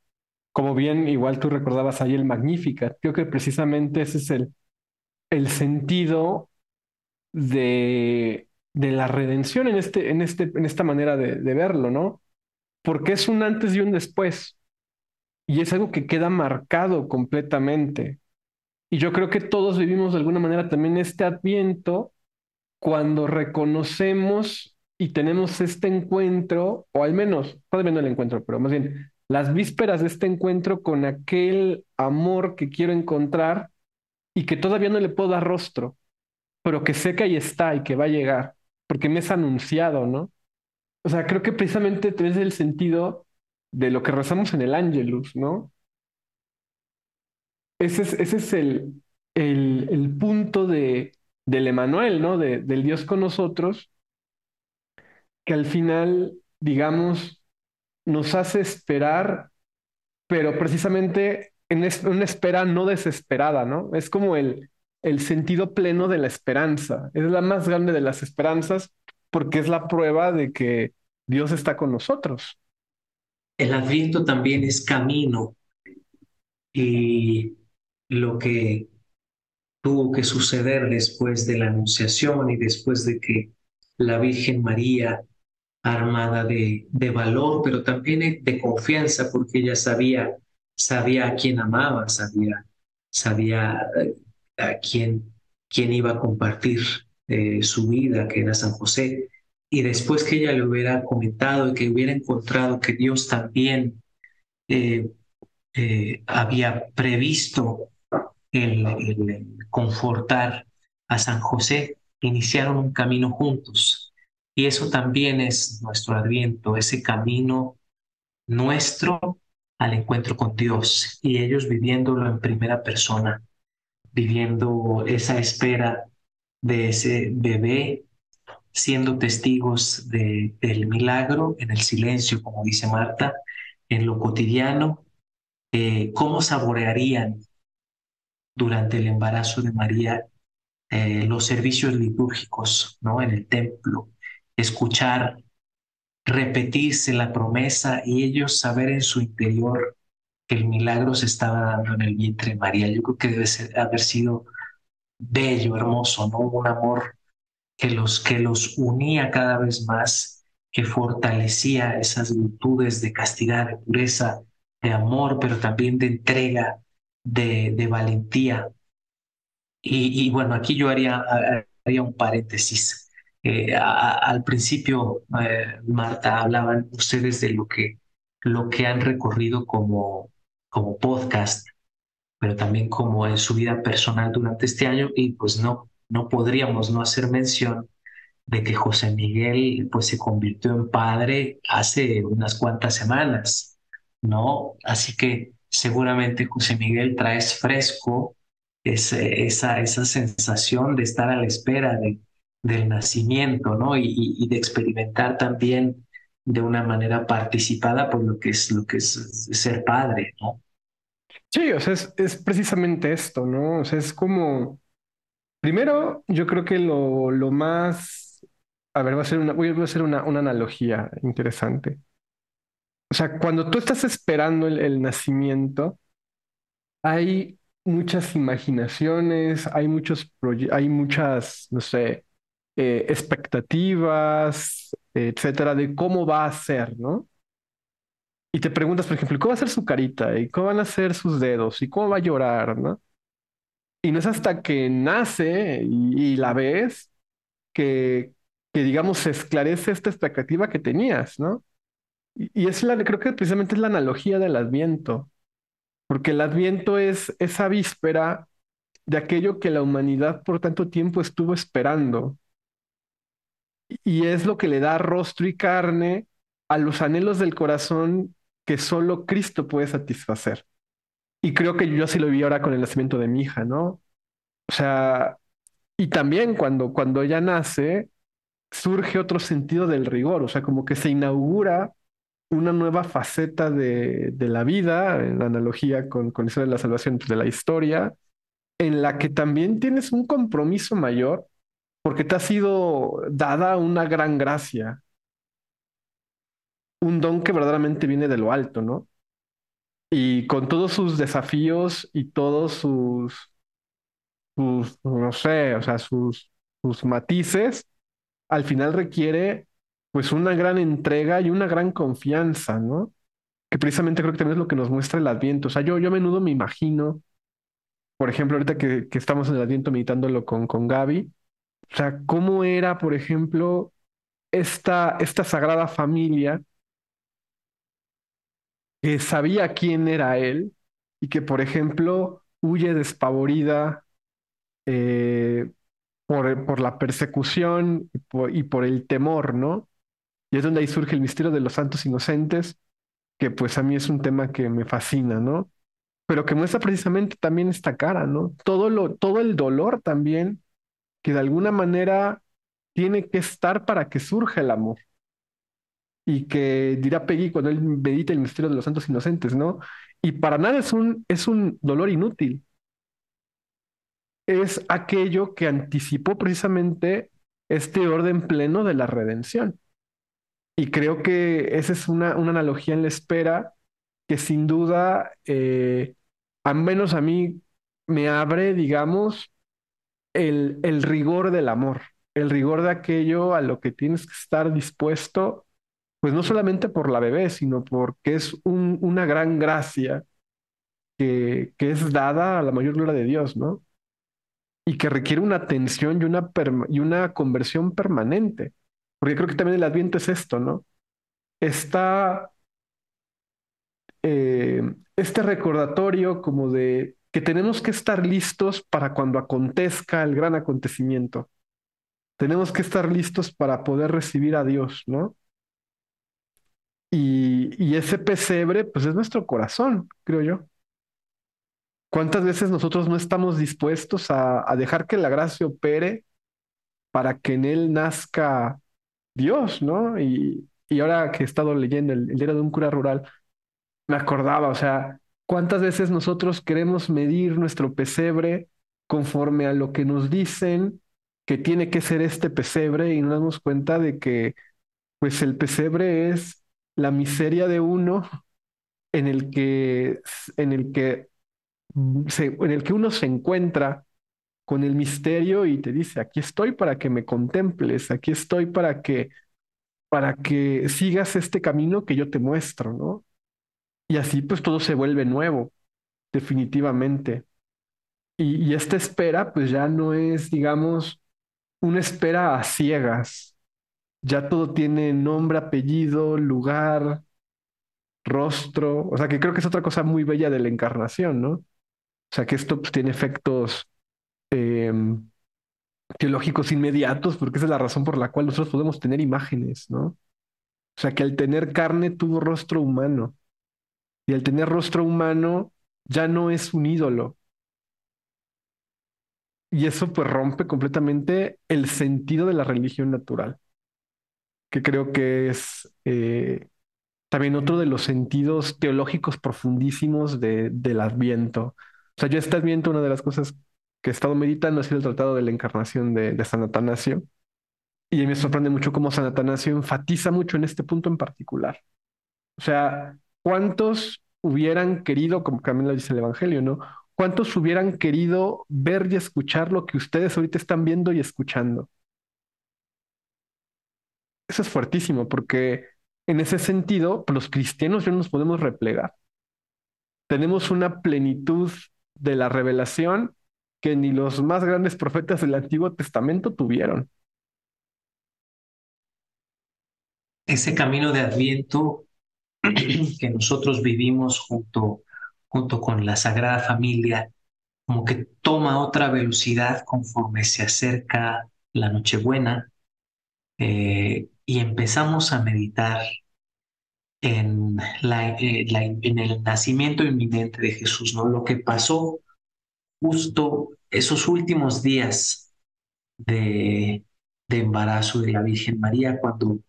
Como bien, igual tú recordabas ahí el Magnificat, creo que precisamente ese es el, el sentido de, de la redención en, este, en, este, en esta manera de, de verlo, ¿no? porque es un antes y un después. Y es algo que queda marcado completamente. Y yo creo que todos vivimos de alguna manera también este adviento cuando reconocemos y tenemos este encuentro, o al menos, todavía no el encuentro, pero más bien las vísperas de este encuentro con aquel amor que quiero encontrar y que todavía no le puedo dar rostro, pero que sé que ahí está y que va a llegar, porque me es anunciado, ¿no? O sea, creo que precisamente tenés el sentido de lo que rezamos en el Angelus, ¿no? Ese es, es el, el punto de, del Emanuel, ¿no? De, del Dios con nosotros, que al final, digamos, nos hace esperar, pero precisamente en una espera no desesperada, ¿no? Es como el, el sentido pleno de la esperanza. Es la más grande de las esperanzas porque es la prueba de que Dios está con nosotros. El adviento también es camino y lo que tuvo que suceder después de la anunciación y después de que la Virgen María, armada de, valor, pero también de confianza, porque ella sabía, sabía a quién amaba, sabía, sabía eh, a quién, quién iba a compartir eh, su vida, que era San José. Y después que ella le hubiera comentado y que hubiera encontrado que Dios también eh, había previsto el, confortar a San José, iniciaron un camino juntos. Y eso también es nuestro adviento, ese camino nuestro al encuentro con Dios y ellos viviéndolo en primera persona, viviendo esa espera de ese bebé, siendo testigos de, del milagro en el silencio, como dice Marta, en lo cotidiano, eh, cómo saborearían durante el embarazo de María eh, los servicios litúrgicos ¿no? en el templo, escuchar repetirse la promesa y ellos saber en su interior que el milagro se estaba dando en el vientre de María. Yo creo que debe haber sido bello, hermoso, ¿no? Un amor que los, que los unía cada vez más, que fortalecía esas virtudes de castidad, de pureza, de amor, pero también de entrega, de, valentía. Y, y, bueno, aquí yo haría, haría un paréntesis. Eh, al principio, eh, Marta, hablaban ustedes de lo que, lo que han recorrido como, como podcast, pero también como en su vida personal durante este año y pues no, no podríamos no hacer mención de que José Miguel pues se convirtió en padre hace unas cuantas semanas, ¿no? Así que seguramente José Miguel traes fresco esa, esa sensación de estar a la espera de, del nacimiento, ¿no? Y, de experimentar también de una manera participada por lo que es lo que es ser padre, ¿no? Sí, o sea, es, es precisamente esto, ¿no? O sea, es como, primero, yo creo que lo, lo más, a ver, voy a hacer una, voy a hacer una, una analogía interesante. O sea, cuando tú estás esperando el, nacimiento, hay muchas imaginaciones, hay muchos hay muchas, no sé, eh, expectativas, etcétera, de cómo va a ser, ¿no? Y te preguntas, por ejemplo, ¿cómo va a ser su carita? ¿Y cómo van a ser sus dedos? ¿Y cómo va a llorar? ¿no? Y no es hasta que nace y, la ves que, que, digamos, se esclarece esta expectativa que tenías, ¿no? Y, es la, creo que precisamente es la analogía del Adviento, porque el Adviento es esa víspera de aquello que la humanidad por tanto tiempo estuvo esperando, y es lo que le da rostro y carne a los anhelos del corazón que solo Cristo puede satisfacer. Y creo que yo así lo vi ahora con el nacimiento de mi hija, ¿no? O sea, y también cuando, cuando ella nace, surge otro sentido del rigor, o sea, como que se inaugura una nueva faceta de, de la vida, en analogía con, con eso de la salvación de la historia, en la que también tienes un compromiso mayor porque te ha sido dada una gran gracia, un don que verdaderamente viene de lo alto, ¿no? Y con todos sus desafíos y todos sus, sus no sé, o sea, sus, sus matices, al final requiere pues una gran entrega y una gran confianza, ¿no? Que precisamente creo que también es lo que nos muestra el Adviento. O sea, yo, yo a menudo me imagino, por ejemplo, ahorita que, que estamos en el Adviento meditándolo con, con Gaby, o sea, cómo era, por ejemplo, esta, esta sagrada familia que sabía quién era él y que, por ejemplo, huye despavorida eh, por, por, la persecución y por, y por, el temor, ¿no? Y es donde ahí surge el misterio de los santos inocentes, que pues a mí es un tema que me fascina, ¿no? Pero que muestra precisamente también esta cara, ¿no? Todo, lo, todo el dolor también que de alguna manera tiene que estar para que surja el amor. Y que dirá Peggy cuando él medita el misterio de los santos inocentes, ¿no? Y para nada es un, es un dolor inútil. Es aquello que anticipó precisamente este orden pleno de la redención. Y creo que esa es una, una analogía en la espera que sin duda, eh, al menos a mí, me abre, digamos, el, el rigor del amor, el rigor de aquello a lo que tienes que estar dispuesto, pues no solamente por la bebé, sino porque es un, una gran gracia que, que es dada a la mayor gloria de Dios, ¿no? Y que requiere una atención y una, y una conversión permanente. Porque creo que también el adviento es esto, ¿no? Está eh, este recordatorio como de que tenemos que estar listos para cuando acontezca el gran acontecimiento. Tenemos que estar listos para poder recibir a Dios, ¿no? Y, ese pesebre, pues es nuestro corazón, creo yo. ¿Cuántas veces nosotros no estamos dispuestos a dejar que la gracia opere para que en él nazca Dios, ¿no? Y, y ahora que he estado leyendo el, el diario de un cura rural, me acordaba, o sea, cuántas veces nosotros queremos medir nuestro pesebre conforme a lo que nos dicen que tiene que ser este pesebre y no nos damos cuenta de que pues el pesebre es la miseria de uno en el que, en el que, se, en el que uno se encuentra con el misterio y te dice, aquí estoy para que me contemples, aquí estoy para que, para que sigas este camino que yo te muestro, ¿no? Y así pues todo se vuelve nuevo, definitivamente. Y, esta espera pues ya no es, digamos, una espera a ciegas. Ya todo tiene nombre, apellido, lugar, rostro. O sea, que creo que es otra cosa muy bella de la encarnación, ¿no? O sea, que esto pues, tiene efectos em, teológicos inmediatos, porque esa es la razón por la cual nosotros podemos tener imágenes, ¿no? O sea, que al tener carne tuvo rostro humano. Y al tener rostro humano ya no es un ídolo. Y eso pues rompe completamente el sentido de la religión natural, que creo que es eh, también otro de los sentidos teológicos profundísimos de, del Adviento. O sea, yo este Adviento, una de las cosas que he estado meditando ha sido el Tratado de la Encarnación de, de San Atanasio. Y me sorprende mucho cómo San Atanasio enfatiza mucho en este punto en particular. O sea, ¿cuántos hubieran querido, como también lo dice el Evangelio, ¿no? ¿Cuántos hubieran querido ver y escuchar lo que ustedes ahorita están viendo y escuchando? Eso es fuertísimo porque en ese sentido, los cristianos ya no nos podemos replegar. Tenemos una plenitud de la revelación que ni los más grandes profetas del Antiguo Testamento tuvieron. Ese camino de Adviento que nosotros vivimos junto, junto con la Sagrada Familia, como que toma otra velocidad conforme se acerca la Nochebuena eh, y empezamos a meditar en, eh, la, en el nacimiento inminente de Jesús, ¿no? Lo que pasó justo esos últimos días de, de embarazo de la Virgen María, cuando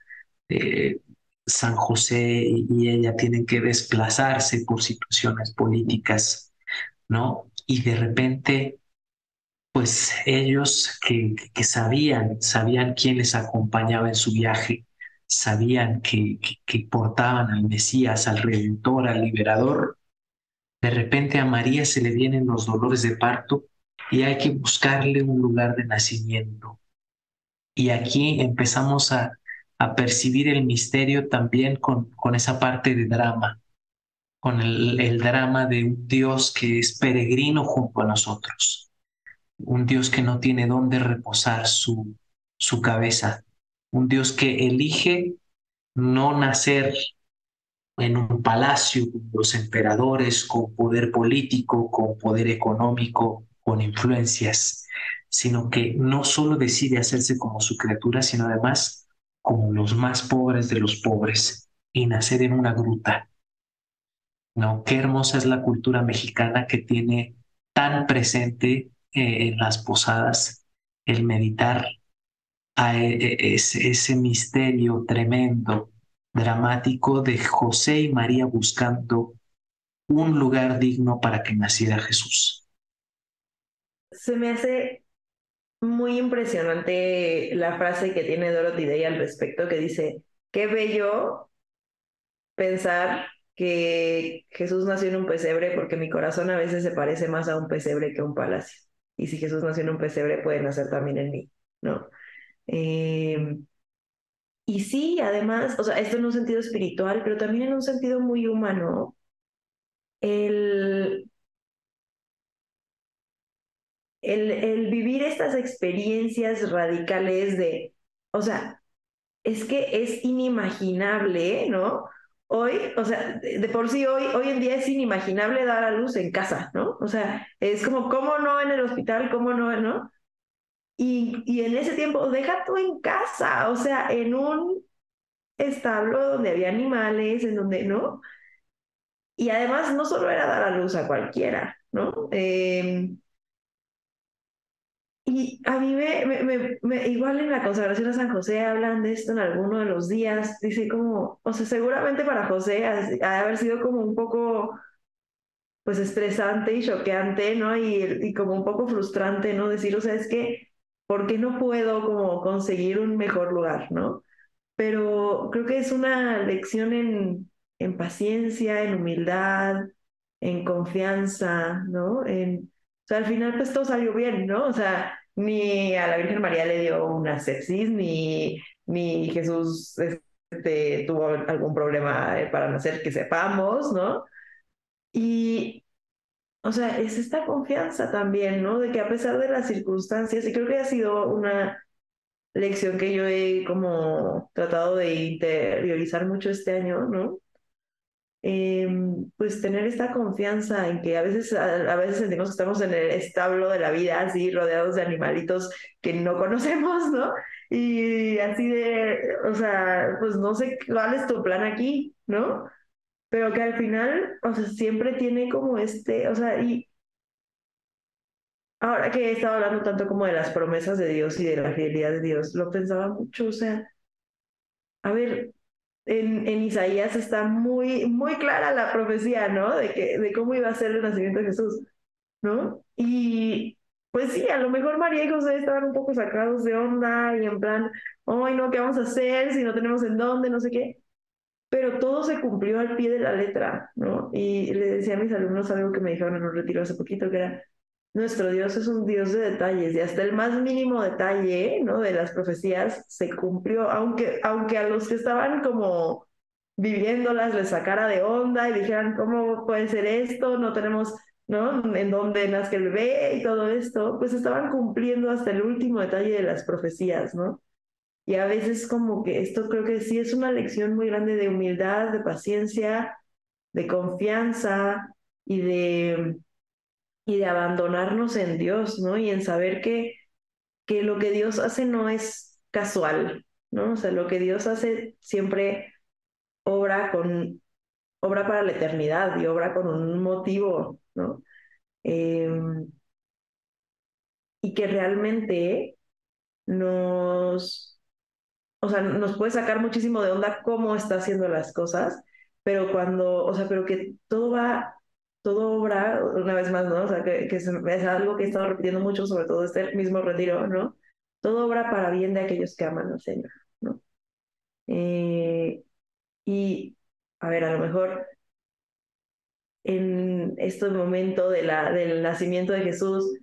eh, San José y ella tienen que desplazarse por situaciones políticas, ¿no? Y de repente, pues ellos que, que sabían, sabían quién les acompañaba en su viaje, sabían que, que, que portaban al Mesías, al Redentor, al Liberador, de repente a María se le vienen los dolores de parto y hay que buscarle un lugar de nacimiento. Y aquí empezamos a, a percibir el misterio también con, con esa parte de drama, con el, drama de un Dios que es peregrino junto a nosotros, un Dios que no tiene dónde reposar su, su cabeza, un Dios que elige no nacer en un palacio con los emperadores, con poder político, con poder económico, con influencias, sino que no solo decide hacerse como su criatura, sino además como los más pobres de los pobres y nacer en una gruta. ¿No? Qué hermosa es la cultura mexicana que tiene tan presente eh, en las posadas el meditar a e, e, ese, ese misterio tremendo, dramático de José y María buscando un lugar digno para que naciera Jesús. Se me hace muy impresionante la frase que tiene Dorothy Day al respecto, que dice, qué bello pensar que Jesús nació en un pesebre porque mi corazón a veces se parece más a un pesebre que a un palacio. Y si Jesús nació en un pesebre, puede nacer también en mí, ¿no? Eh, y sí, además, o sea, esto en un sentido espiritual, pero también en un sentido muy humano, el el, vivir estas experiencias radicales de, o sea, es que es inimaginable, ¿no? Hoy, o sea, de por sí hoy, hoy en día es inimaginable dar a luz en casa, ¿no? O sea, es como, ¿cómo no en el hospital? ¿Cómo no, no? Y, y en ese tiempo, deja tú en casa, o sea, en un establo donde había animales, en donde, ¿no? Y además no solo era dar a luz a cualquiera, ¿no? Eh, y a mí me, me, igual en la consagración a San José hablan de esto en alguno de los días, dice como, o sea, seguramente para José ha, de haber sido como un poco, pues estresante y choqueante, ¿no? Y, y como un poco frustrante, ¿no? Decir, o sea, es que, ¿por qué no puedo como conseguir un mejor lugar, ¿no? Pero creo que es una lección en, en paciencia, en humildad, en confianza, ¿no? En, o sea, al final pues todo salió bien, ¿no? O sea, ni a la Virgen María le dio una sepsis, ni, ni Jesús este, tuvo algún problema eh, para nacer que sepamos, ¿no? Y, o sea, es esta confianza también, ¿no? De que a pesar de las circunstancias, y creo que ha sido una lección que yo he como tratado de interiorizar mucho este año, ¿no? Em, pues tener esta confianza en que a veces, a, veces sentimos que estamos en el establo de la vida, así rodeados de animalitos que no conocemos, ¿no? Y así de, o sea, pues no sé cuál es tu plan aquí, ¿no? Pero que al final, o sea, siempre tiene como este, o sea, y ahora que he estado hablando tanto como de las promesas de Dios y de la fidelidad de Dios, lo pensaba mucho, o sea, a ver, en, en, Isaías está muy, muy clara la profecía, ¿no? De, que, de cómo iba a ser el nacimiento de Jesús, ¿no? Y pues sí, a lo mejor María y José estaban un poco sacados de onda y en plan, ay, no, ¿qué vamos a hacer si no tenemos en dónde, no sé qué? Pero todo se cumplió al pie de la letra, ¿no? Y le decía a mis alumnos algo que me dijeron en un retiro hace poquito, que era, nuestro Dios es un Dios de detalles y hasta el más mínimo detalle ¿no? de las profecías se cumplió, aunque, aunque a los que estaban como viviéndolas les sacara de onda y dijeran, ¿cómo puede ser esto? No tenemos, ¿no? En dónde nazca el bebé y todo esto, pues estaban cumpliendo hasta el último detalle de las profecías, ¿no? Y a veces como que esto creo que sí es una lección muy grande de humildad, de paciencia, de confianza y de y de abandonarnos en Dios, ¿no? Y en saber que, que lo que Dios hace no es casual, ¿no? O sea, lo que Dios hace siempre obra con obra para la eternidad y obra con un motivo, ¿no? Em, y que realmente nos, o sea, nos puede sacar muchísimo de onda cómo está haciendo las cosas, pero cuando, o sea, pero que todo va todo obra, una vez más, ¿no? O sea, que, es, algo que he estado repitiendo mucho, sobre todo este mismo retiro, ¿no? Todo obra para bien de aquellos que aman al Señor, ¿no? Eh, y, a ver, a lo mejor en este momento de la, del nacimiento de Jesús,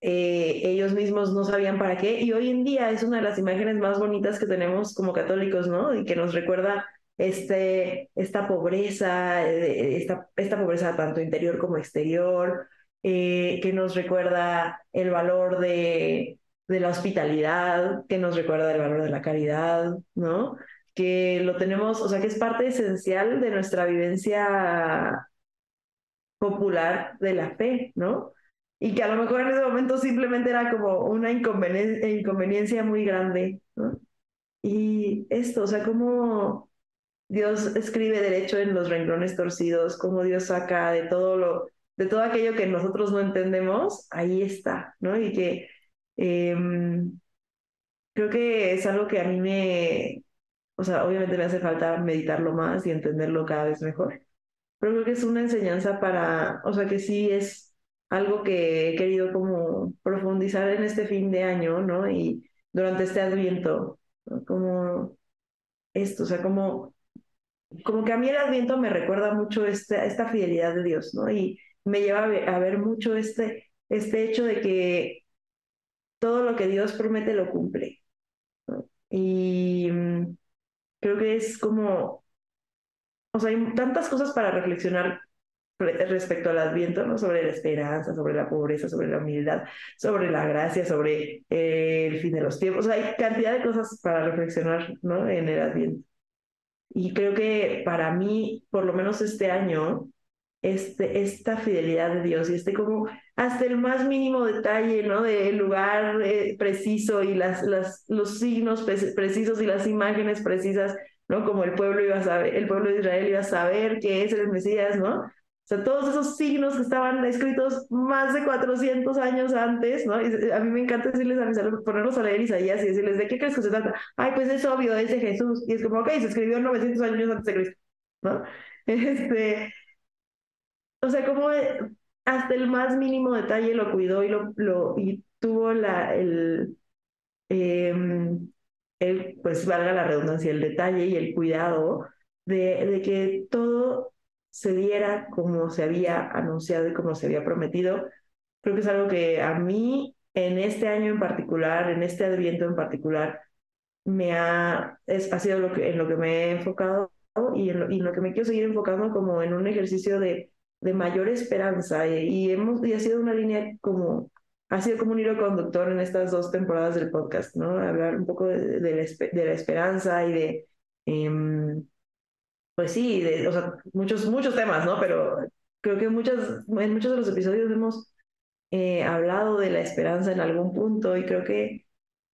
eh, ellos mismos no sabían para qué, y hoy en día es una de las imágenes más bonitas que tenemos como católicos, ¿no? Y que nos recuerda este, esta pobreza, eh, esta, esta pobreza tanto interior como exterior, eh, que nos recuerda el valor de, de la hospitalidad, que nos recuerda el valor de la caridad, ¿no? Que lo tenemos, o sea, que es parte esencial de nuestra vivencia popular de la fe, ¿no? Y que a lo mejor en ese momento simplemente era como una inconveniencia, muy grande. Y esto, o sea, como Dios escribe derecho en los renglones torcidos, como Dios saca de todo lo, de todo aquello que nosotros no entendemos, ahí está, ¿no? Y que em, creo que es algo que a mí me, o sea, obviamente me hace falta meditarlo más y entenderlo cada vez mejor, pero creo que es una enseñanza para, o sea, que sí es algo que he querido como profundizar en este fin de año, ¿no? Y durante este adviento, como esto, o sea, como como que a mí el Adviento me recuerda mucho esta, esta fidelidad de Dios, ¿no? Y me lleva a ver, mucho este, este hecho de que todo lo que Dios promete lo cumple. Y mm, creo que es como, o sea, hay tantas cosas para reflexionar respecto al Adviento, ¿no? Sobre la esperanza, sobre la pobreza, sobre la humildad, sobre la gracia, sobre eh, el fin de los tiempos. O sea, hay cantidad de cosas para reflexionar, ¿no? En el Adviento. Y creo que para mí, por lo menos este año, este, esta fidelidad de Dios y este como hasta el más mínimo detalle, ¿no? Del lugar eh, preciso y las, las, los signos precisos y las imágenes precisas, ¿no? Como el pueblo iba a saber, el pueblo de Israel iba a saber que es el Mesías, ¿no? Sea, todos esos signos que estaban escritos más de 400 años antes, ¿no? A mí me encanta decirles a mis alumnos, ponerlos a leer Isaías y decirles, ¿de qué crees que se trata? Ay, pues es obvio, es de Jesús. Y es como, ok, se escribió 900 años antes de Cristo, ¿no? Este, o sea, como hasta el más mínimo detalle lo cuidó y, lo, lo, y tuvo la, el, em, el, pues valga la redundancia, el detalle y el cuidado de, de que todo se diera como se había anunciado y como se había prometido. Creo que es algo que a mí, en este año en particular, en este adviento en particular, me ha, es, ha sido lo que, en lo que me he enfocado y en lo, y en lo que me quiero seguir enfocando como en un ejercicio de, de mayor esperanza. Y, hemos, y ha sido una línea como, ha sido como un hilo conductor en estas dos temporadas del podcast, ¿no? Hablar un poco de, de, la, de la, esperanza y de... Eh, pues sí, o sea, muchos, muchos temas, ¿no? Pero creo que muchas, en muchos de los episodios hemos eh, hablado de la esperanza en algún punto y creo que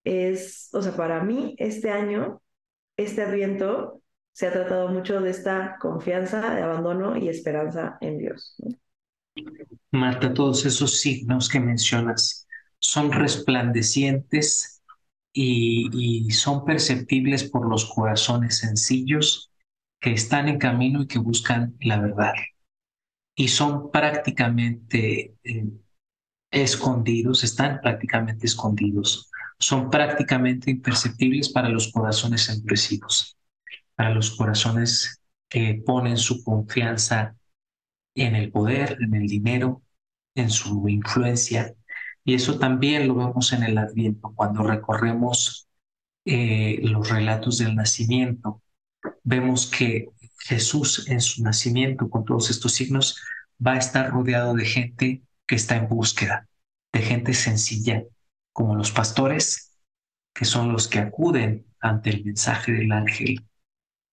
es, o sea, para mí este año, este adviento, se ha tratado mucho de esta confianza, de abandono y esperanza en Dios. Marta, todos esos signos que mencionas son resplandecientes y, y son perceptibles por los corazones sencillos que están en camino y que buscan la verdad. Y son prácticamente eh, escondidos, están prácticamente escondidos, son prácticamente imperceptibles para los corazones empresivos, para los corazones que ponen su confianza en el poder, en el dinero, en su influencia. Y eso también lo vemos en el Adviento, cuando recorremos eh, los relatos del nacimiento vemos que Jesús en su nacimiento, con todos estos signos, va a estar rodeado de gente que está en búsqueda, de gente sencilla, como los pastores, que son los que acuden ante el mensaje del ángel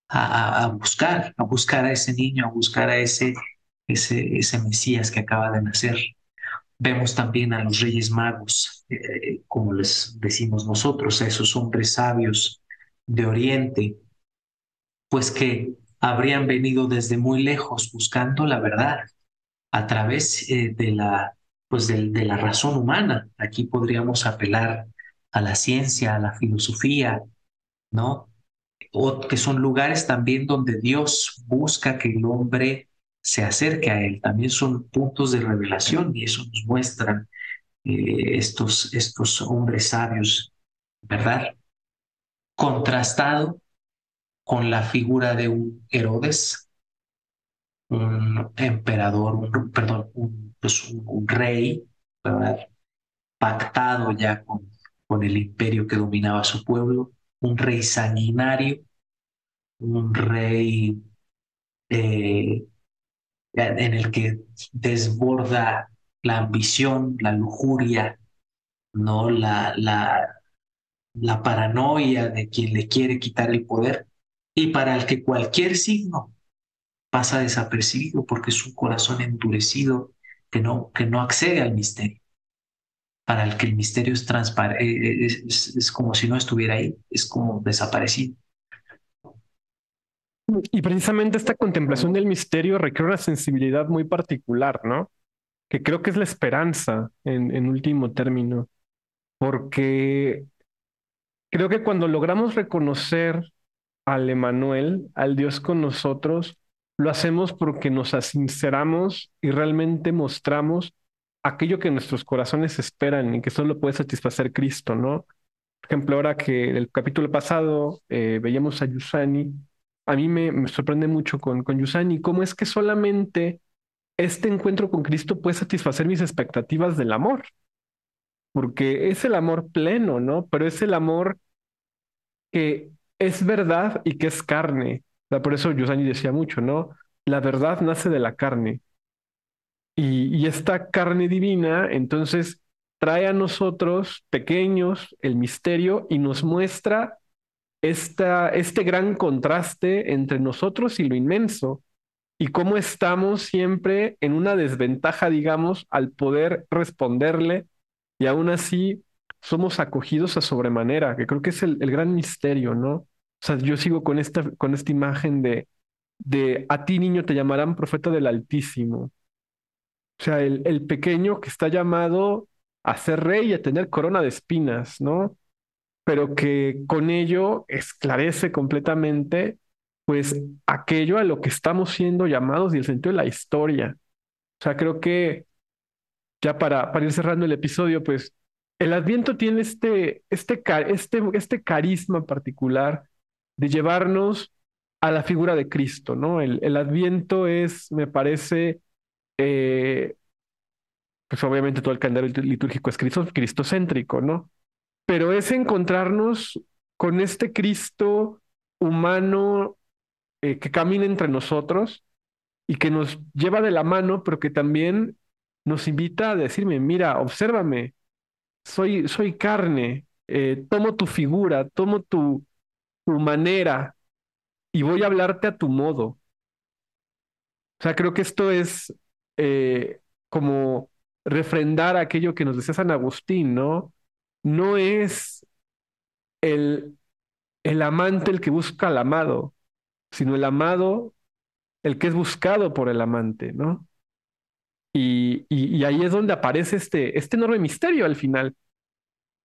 a, buscar, a buscar a ese niño, a buscar a ese, ese, ese Mesías que acaba de nacer. Vemos también a los reyes magos, eh, como les decimos nosotros, a esos hombres sabios de Oriente, pues que habrían venido desde muy lejos buscando la verdad a través eh, de, la, pues de, la razón humana. Aquí podríamos apelar a la ciencia, a la filosofía, ¿no? O que son lugares también donde Dios busca que el hombre se acerque a Él. También son puntos de revelación y eso nos muestran eh, estos, estos hombres sabios, ¿verdad? Contrastado con la figura de un Herodes, un emperador, perdón, un, pues rey, pactado ya con, con el imperio que dominaba su pueblo, un rey sanguinario, un rey eh, en el que desborda la ambición, la lujuria, no la, la, la paranoia de quien le quiere quitar el poder y para el que cualquier signo pasa desapercibido porque es un corazón endurecido que no, que no accede al misterio. Para el que el misterio es, transparente, eh, eh, es, como si no estuviera ahí, es como desaparecido. Y precisamente esta contemplación del misterio requiere una sensibilidad muy particular, ¿no? Que creo que es la esperanza en, en último término, porque creo que cuando logramos reconocer al Emanuel, al Dios con nosotros, lo hacemos porque nos sinceramos y realmente mostramos aquello que nuestros corazones esperan y que solo puede satisfacer Cristo, ¿no? Por ejemplo, ahora que el capítulo pasado eh, veíamos a Yusani, a mí me, sorprende mucho con, con Yusani cómo es que solamente este encuentro con Cristo puede satisfacer mis expectativas del amor, porque es el amor pleno, ¿no? Pero es el amor que es verdad y que es carne. por eso Yusani decía mucho, ¿no? La verdad nace de la carne. Y, esta carne divina, entonces, trae a nosotros pequeños el misterio y nos muestra esta, este gran contraste entre nosotros y lo inmenso y cómo estamos siempre en una desventaja, digamos, al poder responderle y aún así somos acogidos a sobremanera, que creo que es el, gran misterio, ¿no? O sea, yo sigo con esta, con esta imagen de, de a ti niño te llamarán profeta del Altísimo. O sea, el, el pequeño que está llamado a ser rey y a tener corona de espinas, ¿no? Pero que con ello esclarece completamente, pues, aquello a lo que estamos siendo llamados y el sentido de la historia. O sea, creo que ya para, para ir cerrando el episodio, pues, el Adviento tiene este, este, este, este carisma particular de llevarnos a la figura de Cristo, ¿no? El, Adviento es, me parece, eh, pues obviamente todo el calendario litúrgico es Cristo, cristocéntrico, ¿no? Pero es encontrarnos con este Cristo humano eh, que camina entre nosotros y que nos lleva de la mano, pero que también nos invita a decirme, mira, obsérvame, soy, soy carne, eh, tomo tu figura, tomo tu, tu manera y voy a hablarte a tu modo. O sea, creo que esto es eh, como refrendar aquello que nos decía San Agustín, ¿no? No es el, el amante el que busca al amado, sino el amado el que es buscado por el amante, ¿no? Y, ahí es donde aparece este, este enorme misterio al final.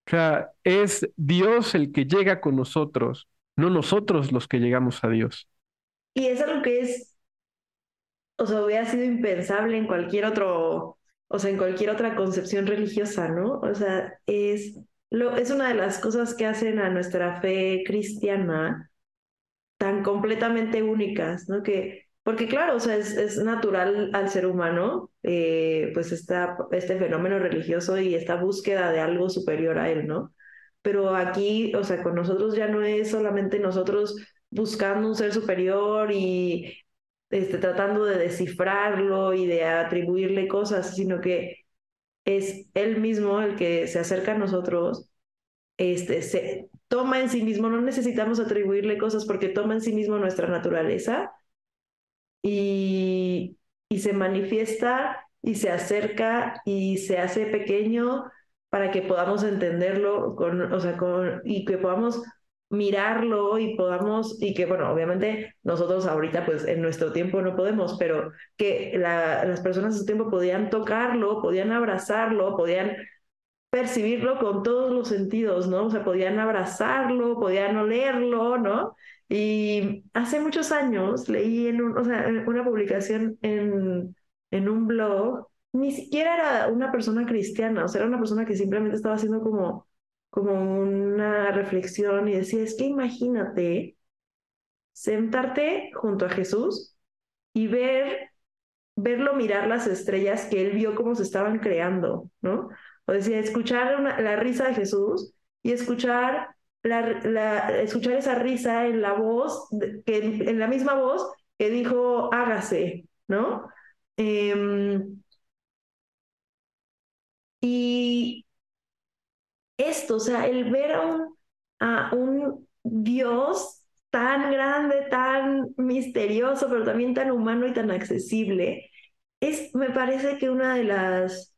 O sea, es Dios el que llega con nosotros, no nosotros los que llegamos a Dios. Y es algo que es, o sea, hubiera sido impensable en cualquier otro o sea, en cualquier otra concepción religiosa, ¿no? O sea, es, lo, es una de las cosas que hacen a nuestra fe cristiana tan completamente únicas, ¿no? Que, porque claro, o sea, es, es natural al ser humano, eh, pues está este fenómeno religioso y esta búsqueda de algo superior a él, ¿no? Pero aquí, o sea, con nosotros ya no es solamente nosotros buscando un ser superior y este, tratando de descifrarlo y de atribuirle cosas, sino que es él mismo el que se acerca a nosotros, este, se toma en sí mismo, no necesitamos atribuirle cosas porque toma en sí mismo nuestra naturaleza y, y se manifiesta y se acerca y se hace pequeño para que podamos entenderlo con, o sea, con, y que podamos mirarlo y podamos, y que bueno, obviamente nosotros ahorita pues en nuestro tiempo no podemos, pero que las personas en su tiempo podían tocarlo, podían abrazarlo, podían percibirlo con todos los sentidos, ¿no? O sea, podían abrazarlo, podían olerlo, ¿no? Y hace muchos años leí en una publicación en, en un blog, ni siquiera era una persona cristiana, o sea, era una persona que simplemente estaba haciendo como como una reflexión y decía, es que imagínate sentarte junto a Jesús y ver, verlo mirar las estrellas que él vio cómo se estaban creando, ¿no? O decía, escuchar la risa de Jesús y escuchar, la, escuchar esa risa en la voz, que, en la misma voz que dijo, hágase, ¿no? Em, y esto, o sea, el ver a un, a un Dios tan grande, tan misterioso, pero también tan humano y tan accesible, es, me parece que una de las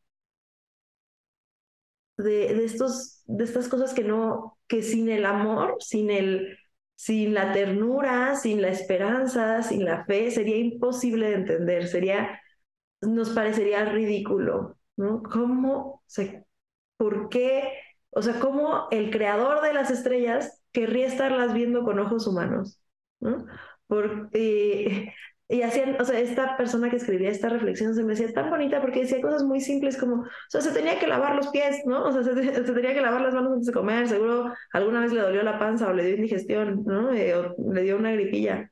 de, estos, de estas cosas que no, que sin el amor, sin el, sin la ternura, sin la esperanza, sin la fe, sería imposible de entender, sería, nos parecería ridículo, ¿no? ¿Cómo, se, por qué o sea, cómo el creador de las estrellas querría estarlas viendo con ojos humanos, ¿no? Porque, y hacían, o sea, esta persona que escribía esta reflexión se me hacía tan bonita porque decía cosas muy simples como, o sea, se tenía que lavar los pies, ¿no? O sea, se, tenía que lavar las manos antes de comer, seguro alguna vez le dolió la panza o le dio indigestión, ¿no? Eh, o le dio una gripilla,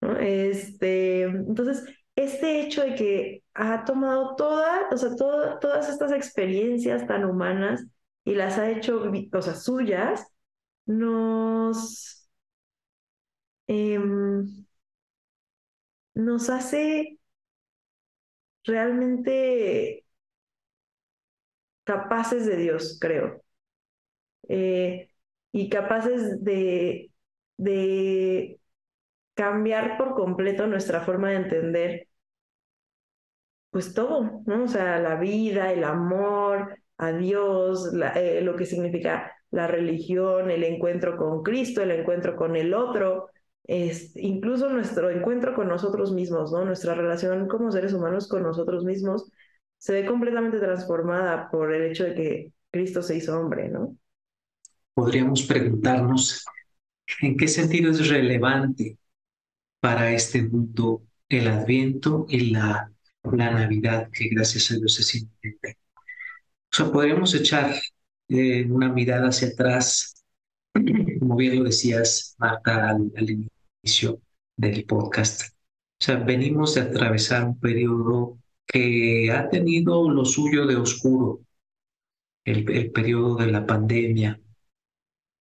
¿no? Este, entonces, este hecho de que ha tomado toda, o sea, todas estas experiencias tan humanas y las ha hecho cosas suyas, nos, em, nos hace realmente capaces de Dios, creo. Eh, y capaces de, de cambiar por completo nuestra forma de entender pues todo, ¿no? O sea, la vida, el amor, a Dios, eh, lo que significa la religión, el encuentro con Cristo, el encuentro con el otro. Es, incluso nuestro encuentro con nosotros mismos, ¿no? Nuestra relación como seres humanos con nosotros mismos se ve completamente transformada por el hecho de que Cristo se hizo hombre, ¿no? Podríamos preguntarnos en qué sentido es relevante para este mundo el Adviento y la, la Navidad, que gracias a Dios es inminente. O sea, podríamos echar eh, una mirada hacia atrás, como bien lo decías, Marta, al, inicio del podcast. O sea, venimos de atravesar un periodo que ha tenido lo suyo de oscuro, el, el periodo de la pandemia.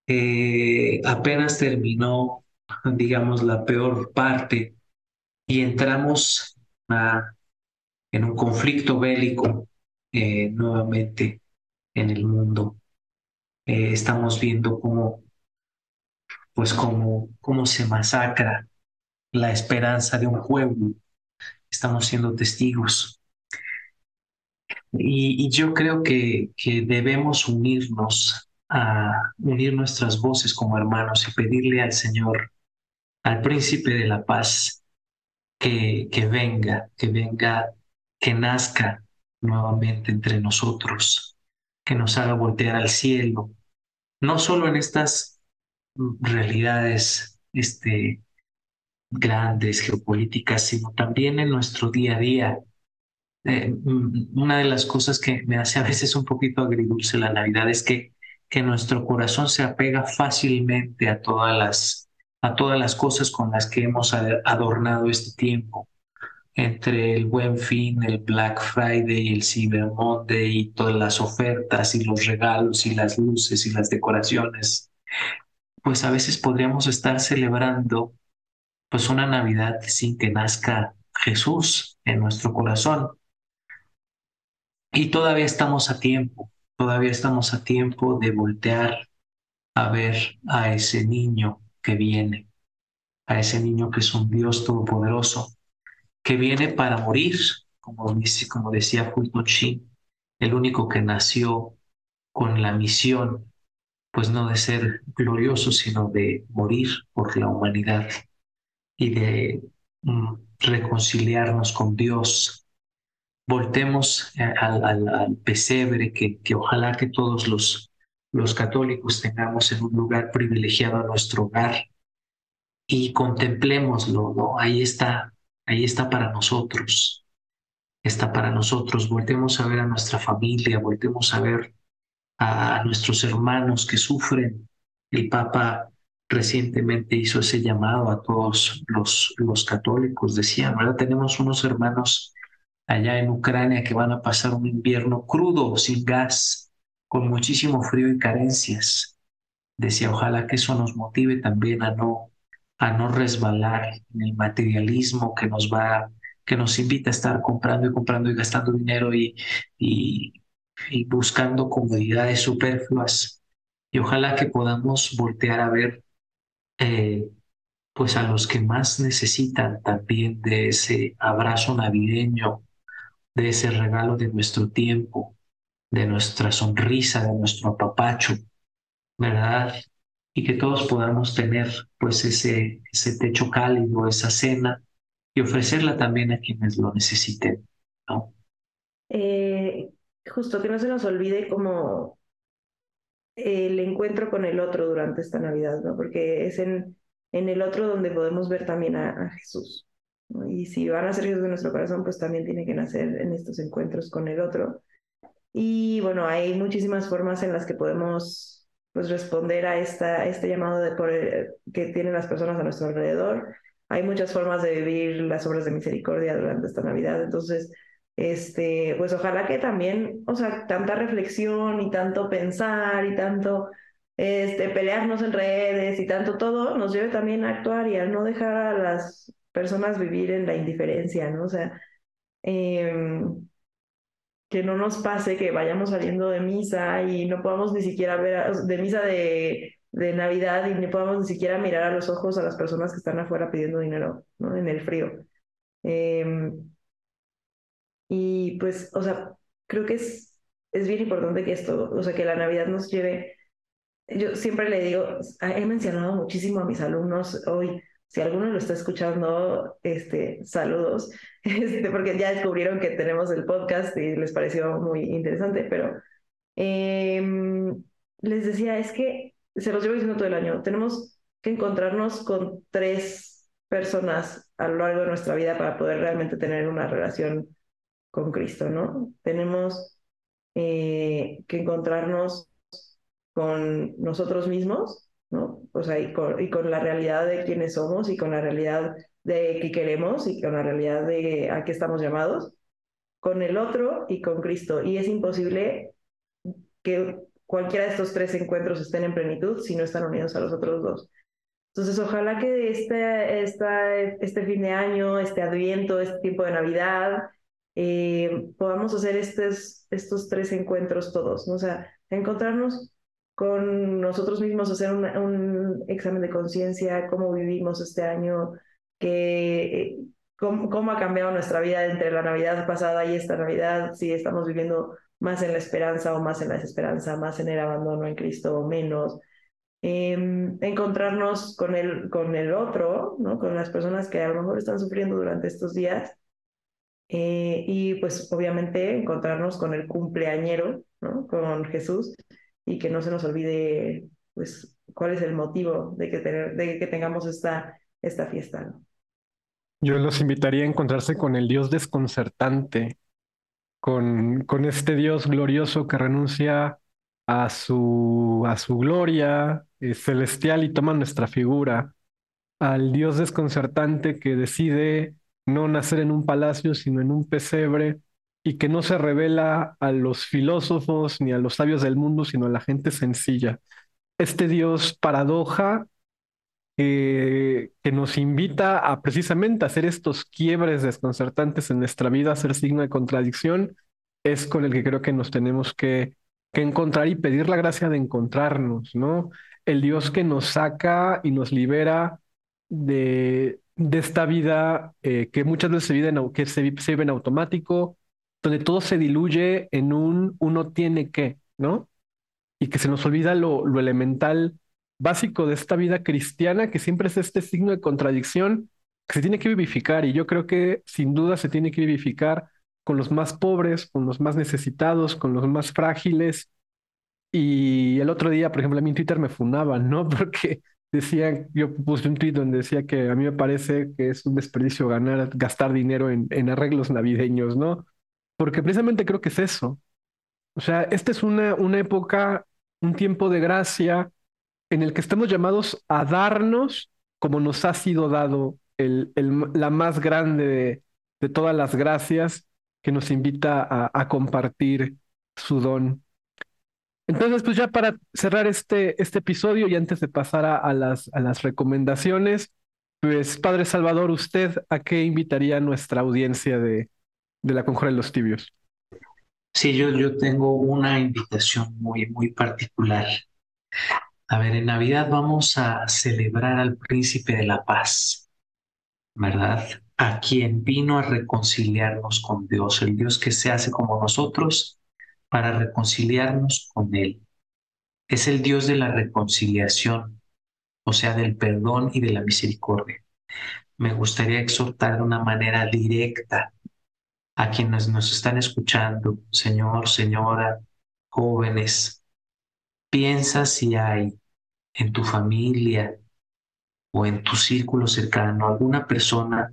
Eh, apenas terminó, digamos, la peor parte y entramos en un conflicto bélico eh, nuevamente en el mundo. Eh, estamos viendo cómo, pues cómo, se masacra la esperanza de un pueblo. Estamos siendo testigos. Y, y yo creo que, que debemos unirnos a unir nuestras voces como hermanos y pedirle al Señor, al príncipe de la paz, que, que venga, que venga, que nazca nuevamente entre nosotros, que nos haga voltear al cielo, no solo en estas realidades este, grandes, geopolíticas, sino también en nuestro día a día. Eh, una de las cosas que me hace a veces un poquito agridulce la Navidad es que, que nuestro corazón se apega fácilmente a todas las, a todas las cosas con las que hemos adornado este tiempo entre el Buen Fin, el Black Friday, el Cyber Monday y todas las ofertas y los regalos y las luces y las decoraciones, pues a veces podríamos estar celebrando pues una Navidad sin que nazca Jesús en nuestro corazón. Y todavía estamos a tiempo, todavía estamos a tiempo de voltear a ver a ese niño que viene, a ese niño que es un Dios todopoderoso, que viene para morir, como, como decía Fulton el único que nació con la misión, pues no de ser glorioso, sino de morir por la humanidad y de mm, reconciliarnos con Dios. Voltemos eh, al, pesebre que, que, ojalá que todos los, los católicos tengamos en un lugar privilegiado a nuestro hogar y contemplémoslo, ¿no? Ahí está ahí está para nosotros, está para nosotros. Voltemos a ver a nuestra familia, voltemos a ver a nuestros hermanos que sufren. El Papa recientemente hizo ese llamado a todos los, los católicos. Decía, ¿verdad? Tenemos unos hermanos allá en Ucrania que van a pasar un invierno crudo, sin gas, con muchísimo frío y carencias. Decía, ojalá que eso nos motive también a no a no resbalar en el materialismo que nos va, que nos invita a estar comprando y comprando y gastando dinero y, buscando comodidades superfluas. Y ojalá que podamos voltear a ver eh, pues a los que más necesitan también de ese abrazo navideño, de ese regalo de nuestro tiempo, de nuestra sonrisa, de nuestro apapacho, ¿verdad? y que todos podamos tener pues ese, ese techo cálido, esa cena y ofrecerla también a quienes lo necesiten, ¿no? Eh, justo que no se nos olvide como el encuentro con el otro durante esta Navidad, ¿no? Porque es en, en el otro donde podemos ver también a, Jesús. Y si van a ser Jesús de nuestro corazón, pues también tiene que nacer en estos encuentros con el otro. Y bueno, hay muchísimas formas en las que podemos pues responder a esta, este llamado por que tienen las personas a nuestro alrededor. Hay muchas formas de vivir las obras de misericordia durante esta Navidad, entonces, este, pues ojalá que también, o sea, tanta reflexión y tanto pensar y tanto este, pelearnos en redes y tanto todo nos lleve también a actuar y a no dejar a las personas vivir en la indiferencia, ¿no? O sea, eh, que no nos pase que vayamos saliendo de misa y no podamos ni siquiera ver, de misa de, de Navidad y ni podamos ni siquiera mirar a los ojos a las personas que están afuera pidiendo dinero, ¿no? En el frío. Em, y pues, o sea, creo que es, es bien importante que esto, o sea, que la Navidad nos lleve. Yo siempre le digo, he mencionado muchísimo a mis alumnos hoy, si alguno lo está escuchando, este, saludos, este, porque ya descubrieron que tenemos el podcast y les pareció muy interesante, pero em, les decía, es que se los llevo diciendo todo el año, tenemos que encontrarnos con tres personas a lo largo de nuestra vida para poder realmente tener una relación con Cristo, ¿no? Tenemos eh, que encontrarnos con nosotros mismos, ¿no? O sea, y con, la realidad de quiénes somos y con la realidad de qué queremos y con la realidad de a qué estamos llamados, con el otro y con Cristo. Y es imposible que cualquiera de estos tres encuentros estén en plenitud si no están unidos a los otros dos. Entonces, ojalá que este, esta, este fin de año, este adviento, este tiempo de Navidad, eh, podamos hacer estos, estos tres encuentros todos, ¿no? O sea, encontrarnos con nosotros mismos, hacer un examen de conciencia, cómo vivimos este año, que, cómo, cómo, ha cambiado nuestra vida entre la Navidad pasada y esta Navidad, si estamos viviendo más en la esperanza o más en la desesperanza, más en el abandono en Cristo o menos. Em, encontrarnos con el, con el otro, ¿no? con las personas que a lo mejor están sufriendo durante estos días. Eh, y pues obviamente encontrarnos con el cumpleañero, ¿no? con Jesús, y que no se nos olvide pues cuál es el motivo de que, tener, de que tengamos esta, esta fiesta. Yo los invitaría a encontrarse con el Dios desconcertante, con, con este Dios glorioso que renuncia a su, a su gloria eh, celestial y toma nuestra figura, al Dios desconcertante que decide no nacer en un palacio, sino en un pesebre, y que no se revela a los filósofos ni a los sabios del mundo, sino a la gente sencilla. Este Dios paradoja eh, que nos invita a precisamente hacer estos quiebres desconcertantes en nuestra vida, a ser signo de contradicción, es con el que creo que nos tenemos que, que encontrar y pedir la gracia de encontrarnos, ¿no? El Dios que nos saca y nos libera de, de esta vida eh, que muchas veces se vive, en, que se, vive en automático, donde todo se diluye en un uno tiene que, ¿no? Y que se nos olvida lo, lo elemental básico de esta vida cristiana, que siempre es este signo de contradicción que se tiene que vivificar. Y yo creo que sin duda se tiene que vivificar con los más pobres, con los más necesitados, con los más frágiles. Y el otro día, por ejemplo, a mí en Twitter me funaban, ¿no? Porque decían, yo puse un tweet donde decía que a mí me parece que es un desperdicio ganar, gastar dinero en, en arreglos navideños, ¿no? porque precisamente creo que es eso. O sea, esta es una, una época, un tiempo de gracia en el que estamos llamados a darnos como nos ha sido dado el, el, la más grande de, de, todas las gracias que nos invita a, a, compartir su don. Entonces, pues ya para cerrar este, este episodio y antes de pasar a, las, a las recomendaciones, pues Padre Salvador, ¿usted a qué invitaría a nuestra audiencia de, de la Conjura de los Tibios. Sí, yo, yo tengo una invitación muy, muy particular. A ver, en Navidad vamos a celebrar al príncipe de la paz, ¿verdad? A quien vino a reconciliarnos con Dios, el Dios que se hace como nosotros para reconciliarnos con Él. Es el Dios de la reconciliación, o sea, del perdón y de la misericordia. Me gustaría exhortar de una manera directa a quienes nos están escuchando, señor, señora, jóvenes, piensa si hay en tu familia o en tu círculo cercano alguna persona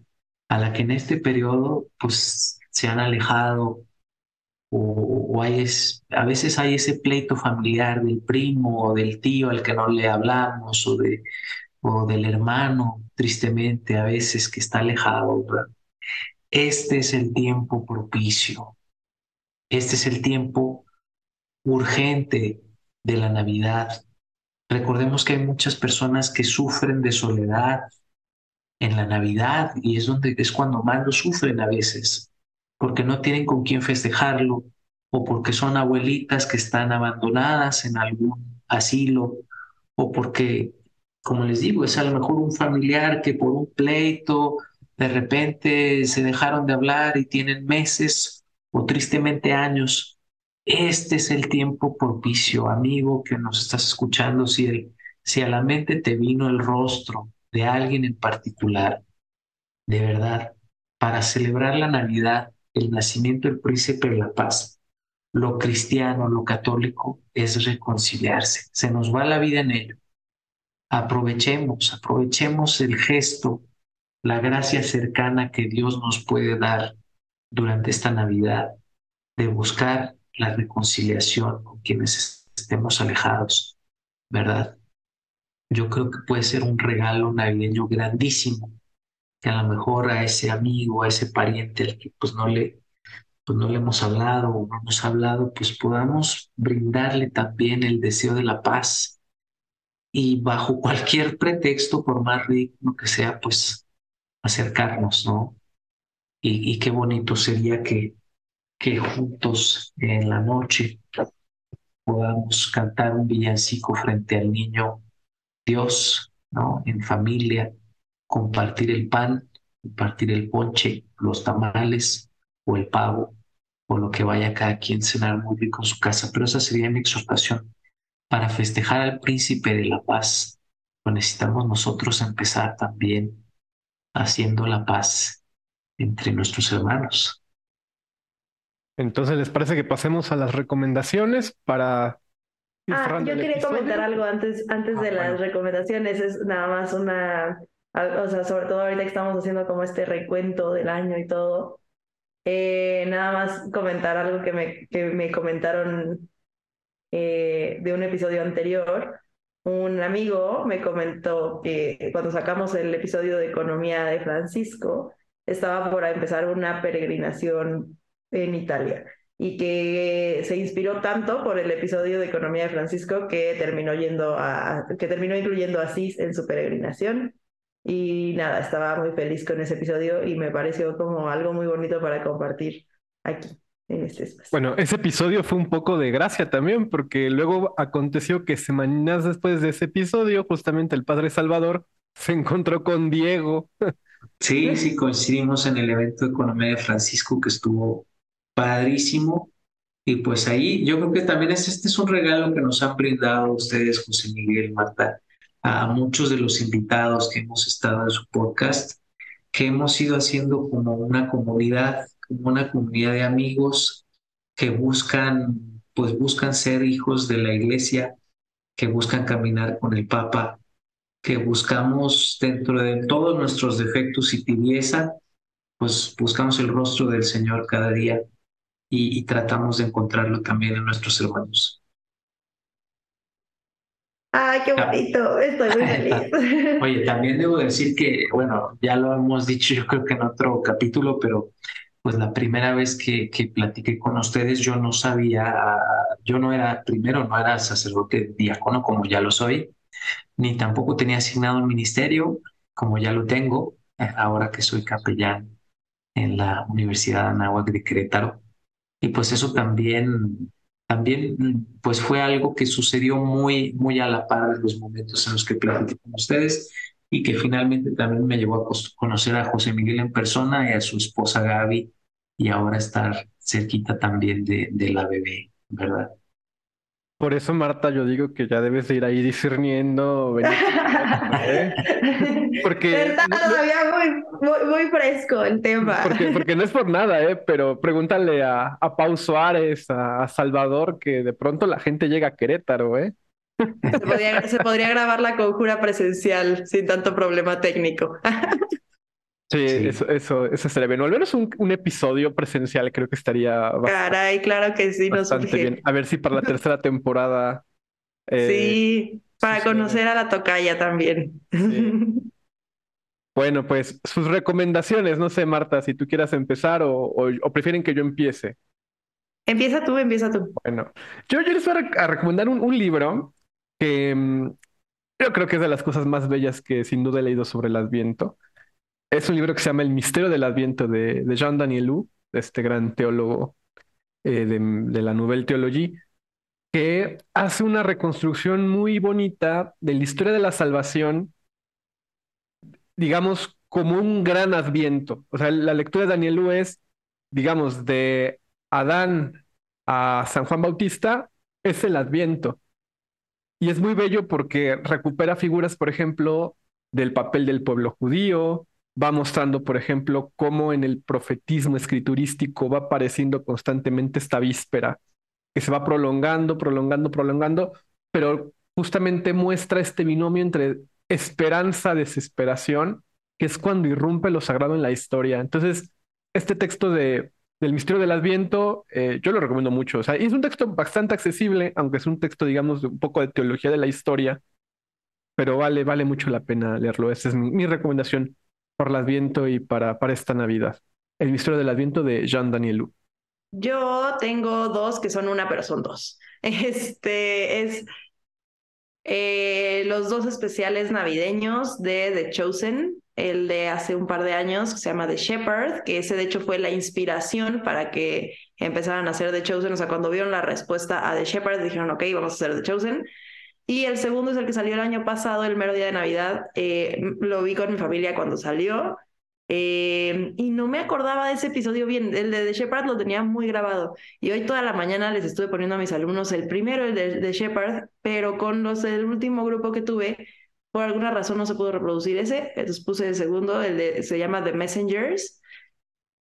a la que en este periodo pues se han alejado o, hay a veces hay ese pleito familiar del primo o del tío al que no le hablamos o, de, o del hermano tristemente a veces que está alejado. Este es el tiempo propicio. Este es el tiempo urgente de la Navidad. Recordemos que hay muchas personas que sufren de soledad en la Navidad y es donde es cuando más lo sufren a veces, porque no tienen con quién festejarlo o porque son abuelitas que están abandonadas en algún asilo o porque, como les digo, es a lo mejor un familiar que por un pleito de repente se dejaron de hablar y tienen meses o tristemente años. Este es el tiempo propicio, amigo, que nos estás escuchando. Si, si a la mente te vino el rostro de alguien en particular, de verdad, para celebrar la Navidad, el nacimiento del príncipe de la paz, lo cristiano, lo católico, es reconciliarse. Se nos va la vida en ello. Aprovechemos, aprovechemos el gesto, la gracia cercana que Dios nos puede dar durante esta Navidad de buscar la reconciliación con quienes estemos alejados, ¿verdad? Yo creo que puede ser un regalo navideño grandísimo, que a lo mejor a ese amigo, a ese pariente al que pues no le, pues no le hemos hablado o no hemos hablado, pues podamos brindarle también el deseo de la paz y bajo cualquier pretexto, por más ridículo que sea, pues acercarnos, ¿no? Y, y qué bonito sería que, que juntos en la noche podamos cantar un villancico frente al niño Dios, ¿no? En familia, compartir el pan, compartir el ponche, los tamales o el pavo o lo que vaya cada quien cenar muy rico en su casa. Pero esa sería mi exhortación. Para festejar al príncipe de la paz, necesitamos nosotros empezar también haciendo la paz entre nuestros hermanos. Entonces, ¿les parece que pasemos a las recomendaciones para... Ah, yo quería comentar algo antes, antes ah, de las recomendaciones. Es nada más una, o sea, sobre todo ahorita que estamos haciendo como este recuento del año y todo. Eh, nada más comentar algo que me, que me comentaron eh, de un episodio anterior. Un amigo me comentó que cuando sacamos el episodio de economía de Francisco, estaba por empezar una peregrinación en Italia y que se inspiró tanto por el episodio de Economía de Francisco que terminó yendo a, que terminó incluyendo a Cis en su peregrinación. Y nada, estaba muy feliz con ese episodio y me pareció como algo muy bonito para compartir aquí en este espacio. Bueno, ese episodio fue un poco de gracia también, porque luego aconteció que semanas después de ese episodio, justamente el padre Salvador se encontró con Diego. Sí, sí, coincidimos en el evento de Economía de Francisco que estuvo padrísimo. Y pues ahí yo creo que también es, este es un regalo que nos han brindado ustedes, José Miguel, Marta, a muchos de los invitados que hemos estado en su podcast, que hemos ido haciendo como una comunidad, como una comunidad de amigos que buscan, pues buscan ser hijos de la iglesia, que buscan caminar con el Papa, que buscamos dentro de todos nuestros defectos y tibieza, pues buscamos el rostro del Señor cada día y, tratamos de encontrarlo también en nuestros hermanos. ¡Ay, qué bonito! Estoy muy feliz. Oye, también debo decir que, bueno, ya lo hemos dicho yo creo que en otro capítulo, pero pues la primera vez que, que platiqué con ustedes yo no sabía, yo no era, primero no era sacerdote diácono como ya lo soy, ni tampoco tenía asignado un ministerio como ya lo tengo, ahora que soy capellán en la Universidad de Anáhuac de Querétaro. Y pues eso también, también pues fue algo que sucedió muy, muy a la par de los momentos en los que platiqué con ustedes y que finalmente también me llevó a conocer a José Miguel en persona y a su esposa Gaby y ahora estar cerquita también de, de la bebé, ¿verdad? Por eso, Marta, yo digo que ya debes ir ahí discerniendo. ¿eh? Porque. Está todavía muy, fresco el tema. Porque, porque no es por nada, ¿eh? Pero pregúntale a, a Pau Suárez, a, Salvador, que de pronto la gente llega a Querétaro, ¿eh? Se podría, se podría grabar la conjura presencial sin tanto problema técnico. Sí, Eso, eso, eso estaría bien. O al menos un, un episodio presencial creo que estaría Caray, claro que sí, bastante bien. A ver si para la tercera temporada. Eh, sí, para conocer a la tocaya también. Bueno, pues sus recomendaciones, no sé, Marta, si tú quieras empezar o, o, prefieren que yo empiece. Empieza tú, empieza tú. Bueno, yo, yo les voy a, recomendar un, un libro que mm, yo creo que es de las cosas más bellas que sin duda he leído sobre el Adviento. Es un libro que se llama El misterio del Adviento de, de Jean Danielou, este gran teólogo eh, de, la Nouvelle Théologie, que hace una reconstrucción muy bonita de la historia de la salvación, digamos, como un gran adviento. O sea, la lectura de Danielou es, digamos, de Adán a San Juan Bautista, es el adviento. Y es muy bello porque recupera figuras, por ejemplo, del papel del pueblo judío, va mostrando, por ejemplo, cómo en el profetismo escriturístico va apareciendo constantemente esta víspera, que se va prolongando, prolongando, prolongando, pero justamente muestra este binomio entre esperanza, desesperación, que es cuando irrumpe lo sagrado en la historia. Entonces, este texto de, del misterio del Adviento, eh, yo lo recomiendo mucho. Es un texto bastante accesible, aunque es un texto, digamos, de un poco de teología de la historia, pero vale, vale mucho la pena leerlo. Esa es mi, recomendación por el Adviento y para, para esta Navidad. El misterio del Adviento de Jean Danielou. Yo tengo dos que son una, pero son dos. Este es eh, los dos especiales navideños de The Chosen, el de hace un par de años, que se llama The Shepherd, que ese de hecho fue la inspiración para que empezaran a hacer The Chosen. O sea, cuando vieron la respuesta a The Shepherd, dijeron, ok, vamos a hacer The Chosen. Y el segundo es el que salió el año pasado, el mero día de Navidad. Eh, lo vi con mi familia cuando salió. Eh, y no me acordaba de ese episodio bien. El de The Shepherd lo tenía muy grabado. Y hoy toda la mañana les estuve poniendo a mis alumnos el primero, el de The Shepherd, pero con los del último grupo que tuve, por alguna razón no se pudo reproducir ese. Entonces puse el segundo, el de, se llama The Messengers.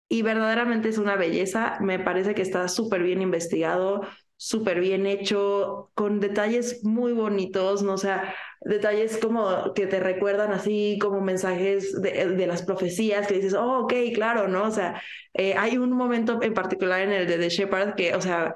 Y verdaderamente es una belleza. Me parece que está súper bien investigado, súper bien hecho, con detalles muy bonitos, ¿no? O sea, detalles como que te recuerdan así como mensajes de, de, las profecías que dices, oh, ok, claro, ¿no? O sea, eh, hay un momento en particular en el de The Shepherd que, o sea,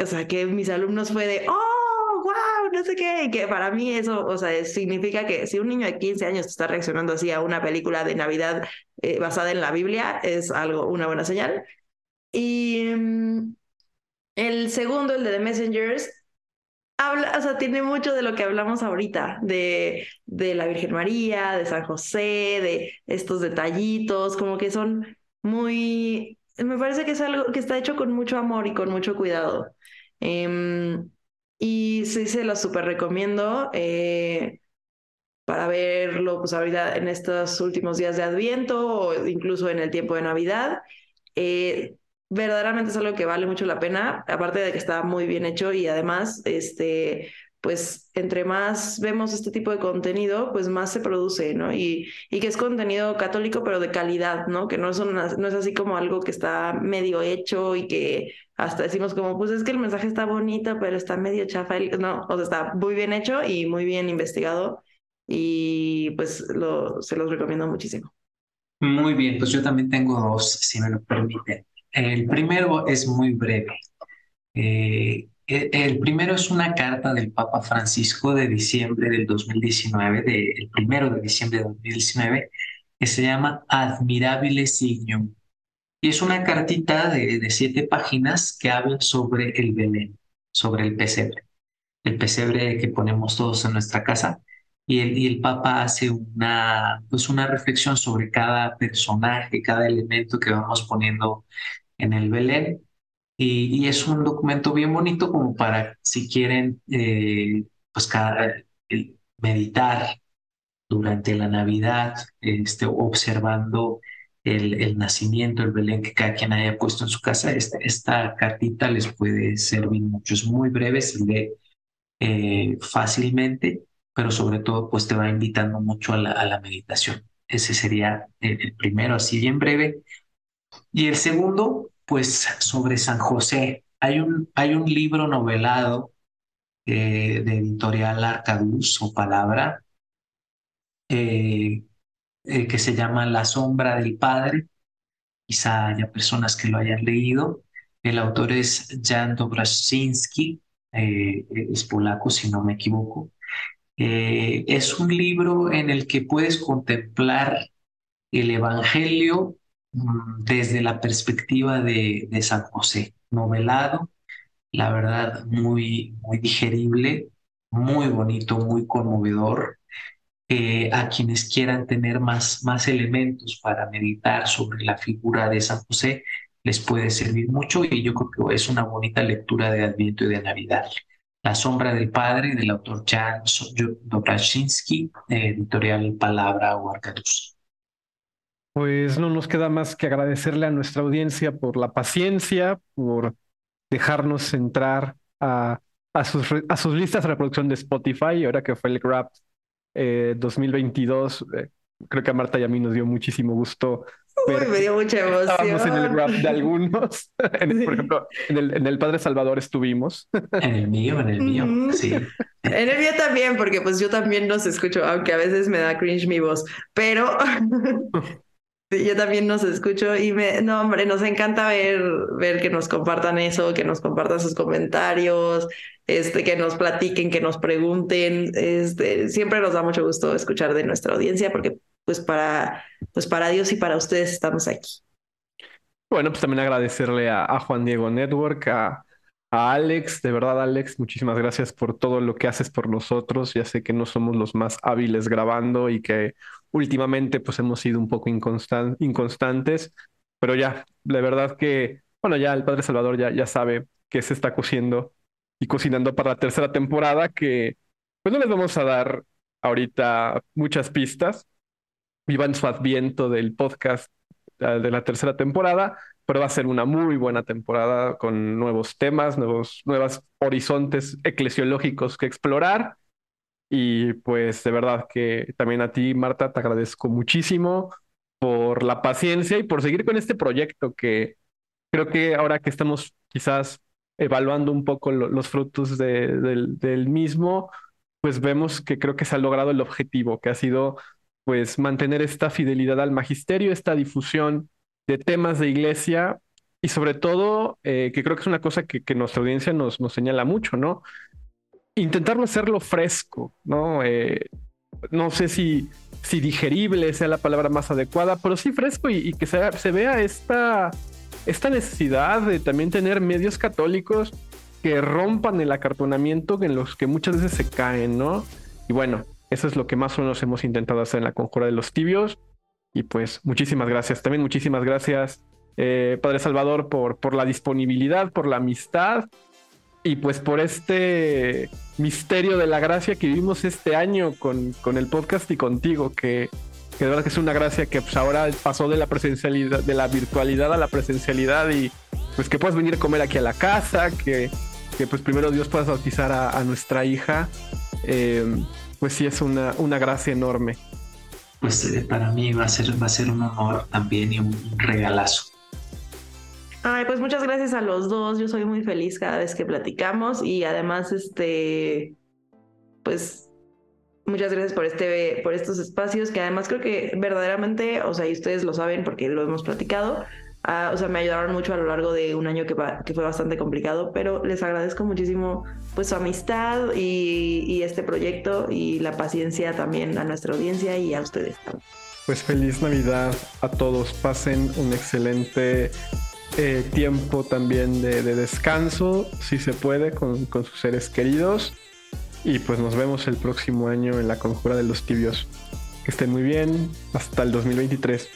o sea, que mis alumnos fue de, oh, wow, no sé qué, y que para mí eso, o sea, significa que si un niño de 15 años está reaccionando así a una película de Navidad eh, basada en la Biblia, es algo, una buena señal. Y mm, el segundo, el de The Messengers, habla, o sea, tiene mucho de lo que hablamos ahorita, de, de la Virgen María, de San José, de estos detallitos, como que son muy, me parece que es algo que está hecho con mucho amor y con mucho cuidado. Em, y sí, se lo súper recomiendo eh, para verlo, pues ahorita en estos últimos días de Adviento o incluso en el tiempo de Navidad. Eh, verdaderamente es algo que vale mucho la pena, aparte de que está muy bien hecho y además, este, pues entre más vemos este tipo de contenido, pues más se produce, ¿no? Y, y que es contenido católico, pero de calidad, ¿no? Que no, son, no es así como algo que está medio hecho y que hasta decimos como, pues es que el mensaje está bonito, pero está medio chafa. No, o sea, está muy bien hecho y muy bien investigado y pues lo, se los recomiendo muchísimo. Muy bien, pues yo también tengo dos, si me lo permiten. El primero es muy breve. Eh, e, el primero es una carta del Papa Francisco de diciembre del 2019, de, primero de diciembre de 2019, que se llama Admirabile Signum. Y es una cartita de, de siete páginas que habla sobre el Belén, sobre el pesebre. El pesebre que ponemos todos en nuestra casa. Y el, y el Papa hace una, pues una reflexión sobre cada personaje, cada elemento que vamos poniendo en el Belén. Y, es un documento bien bonito como para, si quieren, eh, pues cada, meditar durante la Navidad, este, observando el, el, nacimiento, el Belén que cada quien haya puesto en su casa. Esta, esta cartita les puede servir mucho. Es muy breve, se lee eh, fácilmente, pero sobre todo pues te va invitando mucho a la, a la meditación. Ese sería el primero, así bien breve. Y el segundo, pues sobre San José. Hay un, hay un libro novelado eh, de editorial Arcaduz o Palabra eh, eh, que se llama La sombra del Padre. Quizá haya personas que lo hayan leído. El autor es Jan Dobraszynski, es polaco si no me equivoco. es un libro en el que puedes contemplar el Evangelio desde la perspectiva de, San José, novelado, la verdad muy, muy digerible, muy bonito, muy conmovedor. a quienes quieran tener más, más elementos para meditar sobre la figura de San José, les puede servir mucho y yo creo que es una bonita lectura de Adviento y de Navidad. La sombra del padre del autor Jan Dobraszynski, editorial Palabra o Arcaduz. Pues no nos queda más que agradecerle a nuestra audiencia por la paciencia, por dejarnos entrar a, a, sus, a sus listas de reproducción de Spotify, ahora que fue el Grab 2022. Eh, creo que a Marta y a mí nos dio muchísimo gusto. Uy, me dio mucha emoción. Estábamos en el graph de algunos. Por ejemplo, en el, en el, Padre Salvador estuvimos. En el mío, en el mío, sí. En el mío también, porque pues yo también nos escucho, aunque a veces me da cringe mi voz, pero yo también nos escucho y me, no, hombre, nos encanta ver, ver que nos compartan eso, que nos compartan sus comentarios, este, que nos platiquen, que nos pregunten. Este, siempre nos da mucho gusto escuchar de nuestra audiencia porque pues para, pues para Dios y para ustedes estamos aquí. Bueno, pues también agradecerle a, Juan Diego Network, a Alex, de verdad Alex, muchísimas gracias por todo lo que haces por nosotros. Ya sé que no somos los más hábiles grabando y que últimamente pues hemos sido un poco inconstantes, pero ya, de verdad que, bueno, ya el Padre Salvador ya, sabe que se está cociendo y cocinando para la tercera temporada, que pues no les vamos a dar ahorita muchas pistas. Vivan su adviento del podcast eh, de la tercera temporada, pero va a ser una muy buena temporada con nuevos temas, nuevos, nuevos horizontes eclesiológicos que explorar. Y pues de verdad que también a ti, Marta, te agradezco muchísimo por la paciencia y por seguir con este proyecto que creo que ahora que estamos quizás evaluando un poco los frutos del, mismo, pues vemos que creo que se ha logrado el objetivo, que ha sido pues mantener esta fidelidad al magisterio, esta difusión de temas de iglesia y sobre todo, eh, que creo que es una cosa que, nuestra audiencia nos, nos señala mucho, ¿no? Intentarlo hacerlo fresco, ¿no? Eh, no sé si, si digerible sea la palabra más adecuada, pero sí fresco y, que se, vea esta, esta necesidad de también tener medios católicos que rompan el acartonamiento en los que muchas veces se caen, ¿no? Y bueno, eso es lo que más o menos hemos intentado hacer en la Conjura de los Tibios. Y pues muchísimas gracias. También muchísimas gracias, eh, Padre Salvador, por, por la disponibilidad, por la amistad y pues por este misterio de la gracia que vivimos este año con, con el podcast y contigo, que, que, de verdad que es una gracia que pues ahora pasó de la presencialidad, de la virtualidad a la presencialidad y pues que puedas venir a comer aquí a la casa, que, que pues primero Dios puedas bautizar a, nuestra hija, eh, pues sí es una, una gracia enorme pues eh, para mí va a ser, va a ser un honor también y un regalazo. Ay, pues muchas gracias a los dos. Yo soy muy feliz cada vez que platicamos y además, este, pues muchas gracias por este, por estos espacios que además creo que verdaderamente, o sea, y ustedes lo saben porque lo hemos platicado, Ah, o sea, me ayudaron mucho a lo largo de un año que, fue bastante complicado, pero les agradezco muchísimo pues su amistad y, este proyecto y la paciencia también a nuestra audiencia y a ustedes Pues feliz Navidad a todos, pasen un excelente eh, tiempo también de, de, descanso, si se puede, con, con sus seres queridos. Y pues nos vemos el próximo año en la Conjura de los Tibios. Que estén muy bien, hasta el 2023.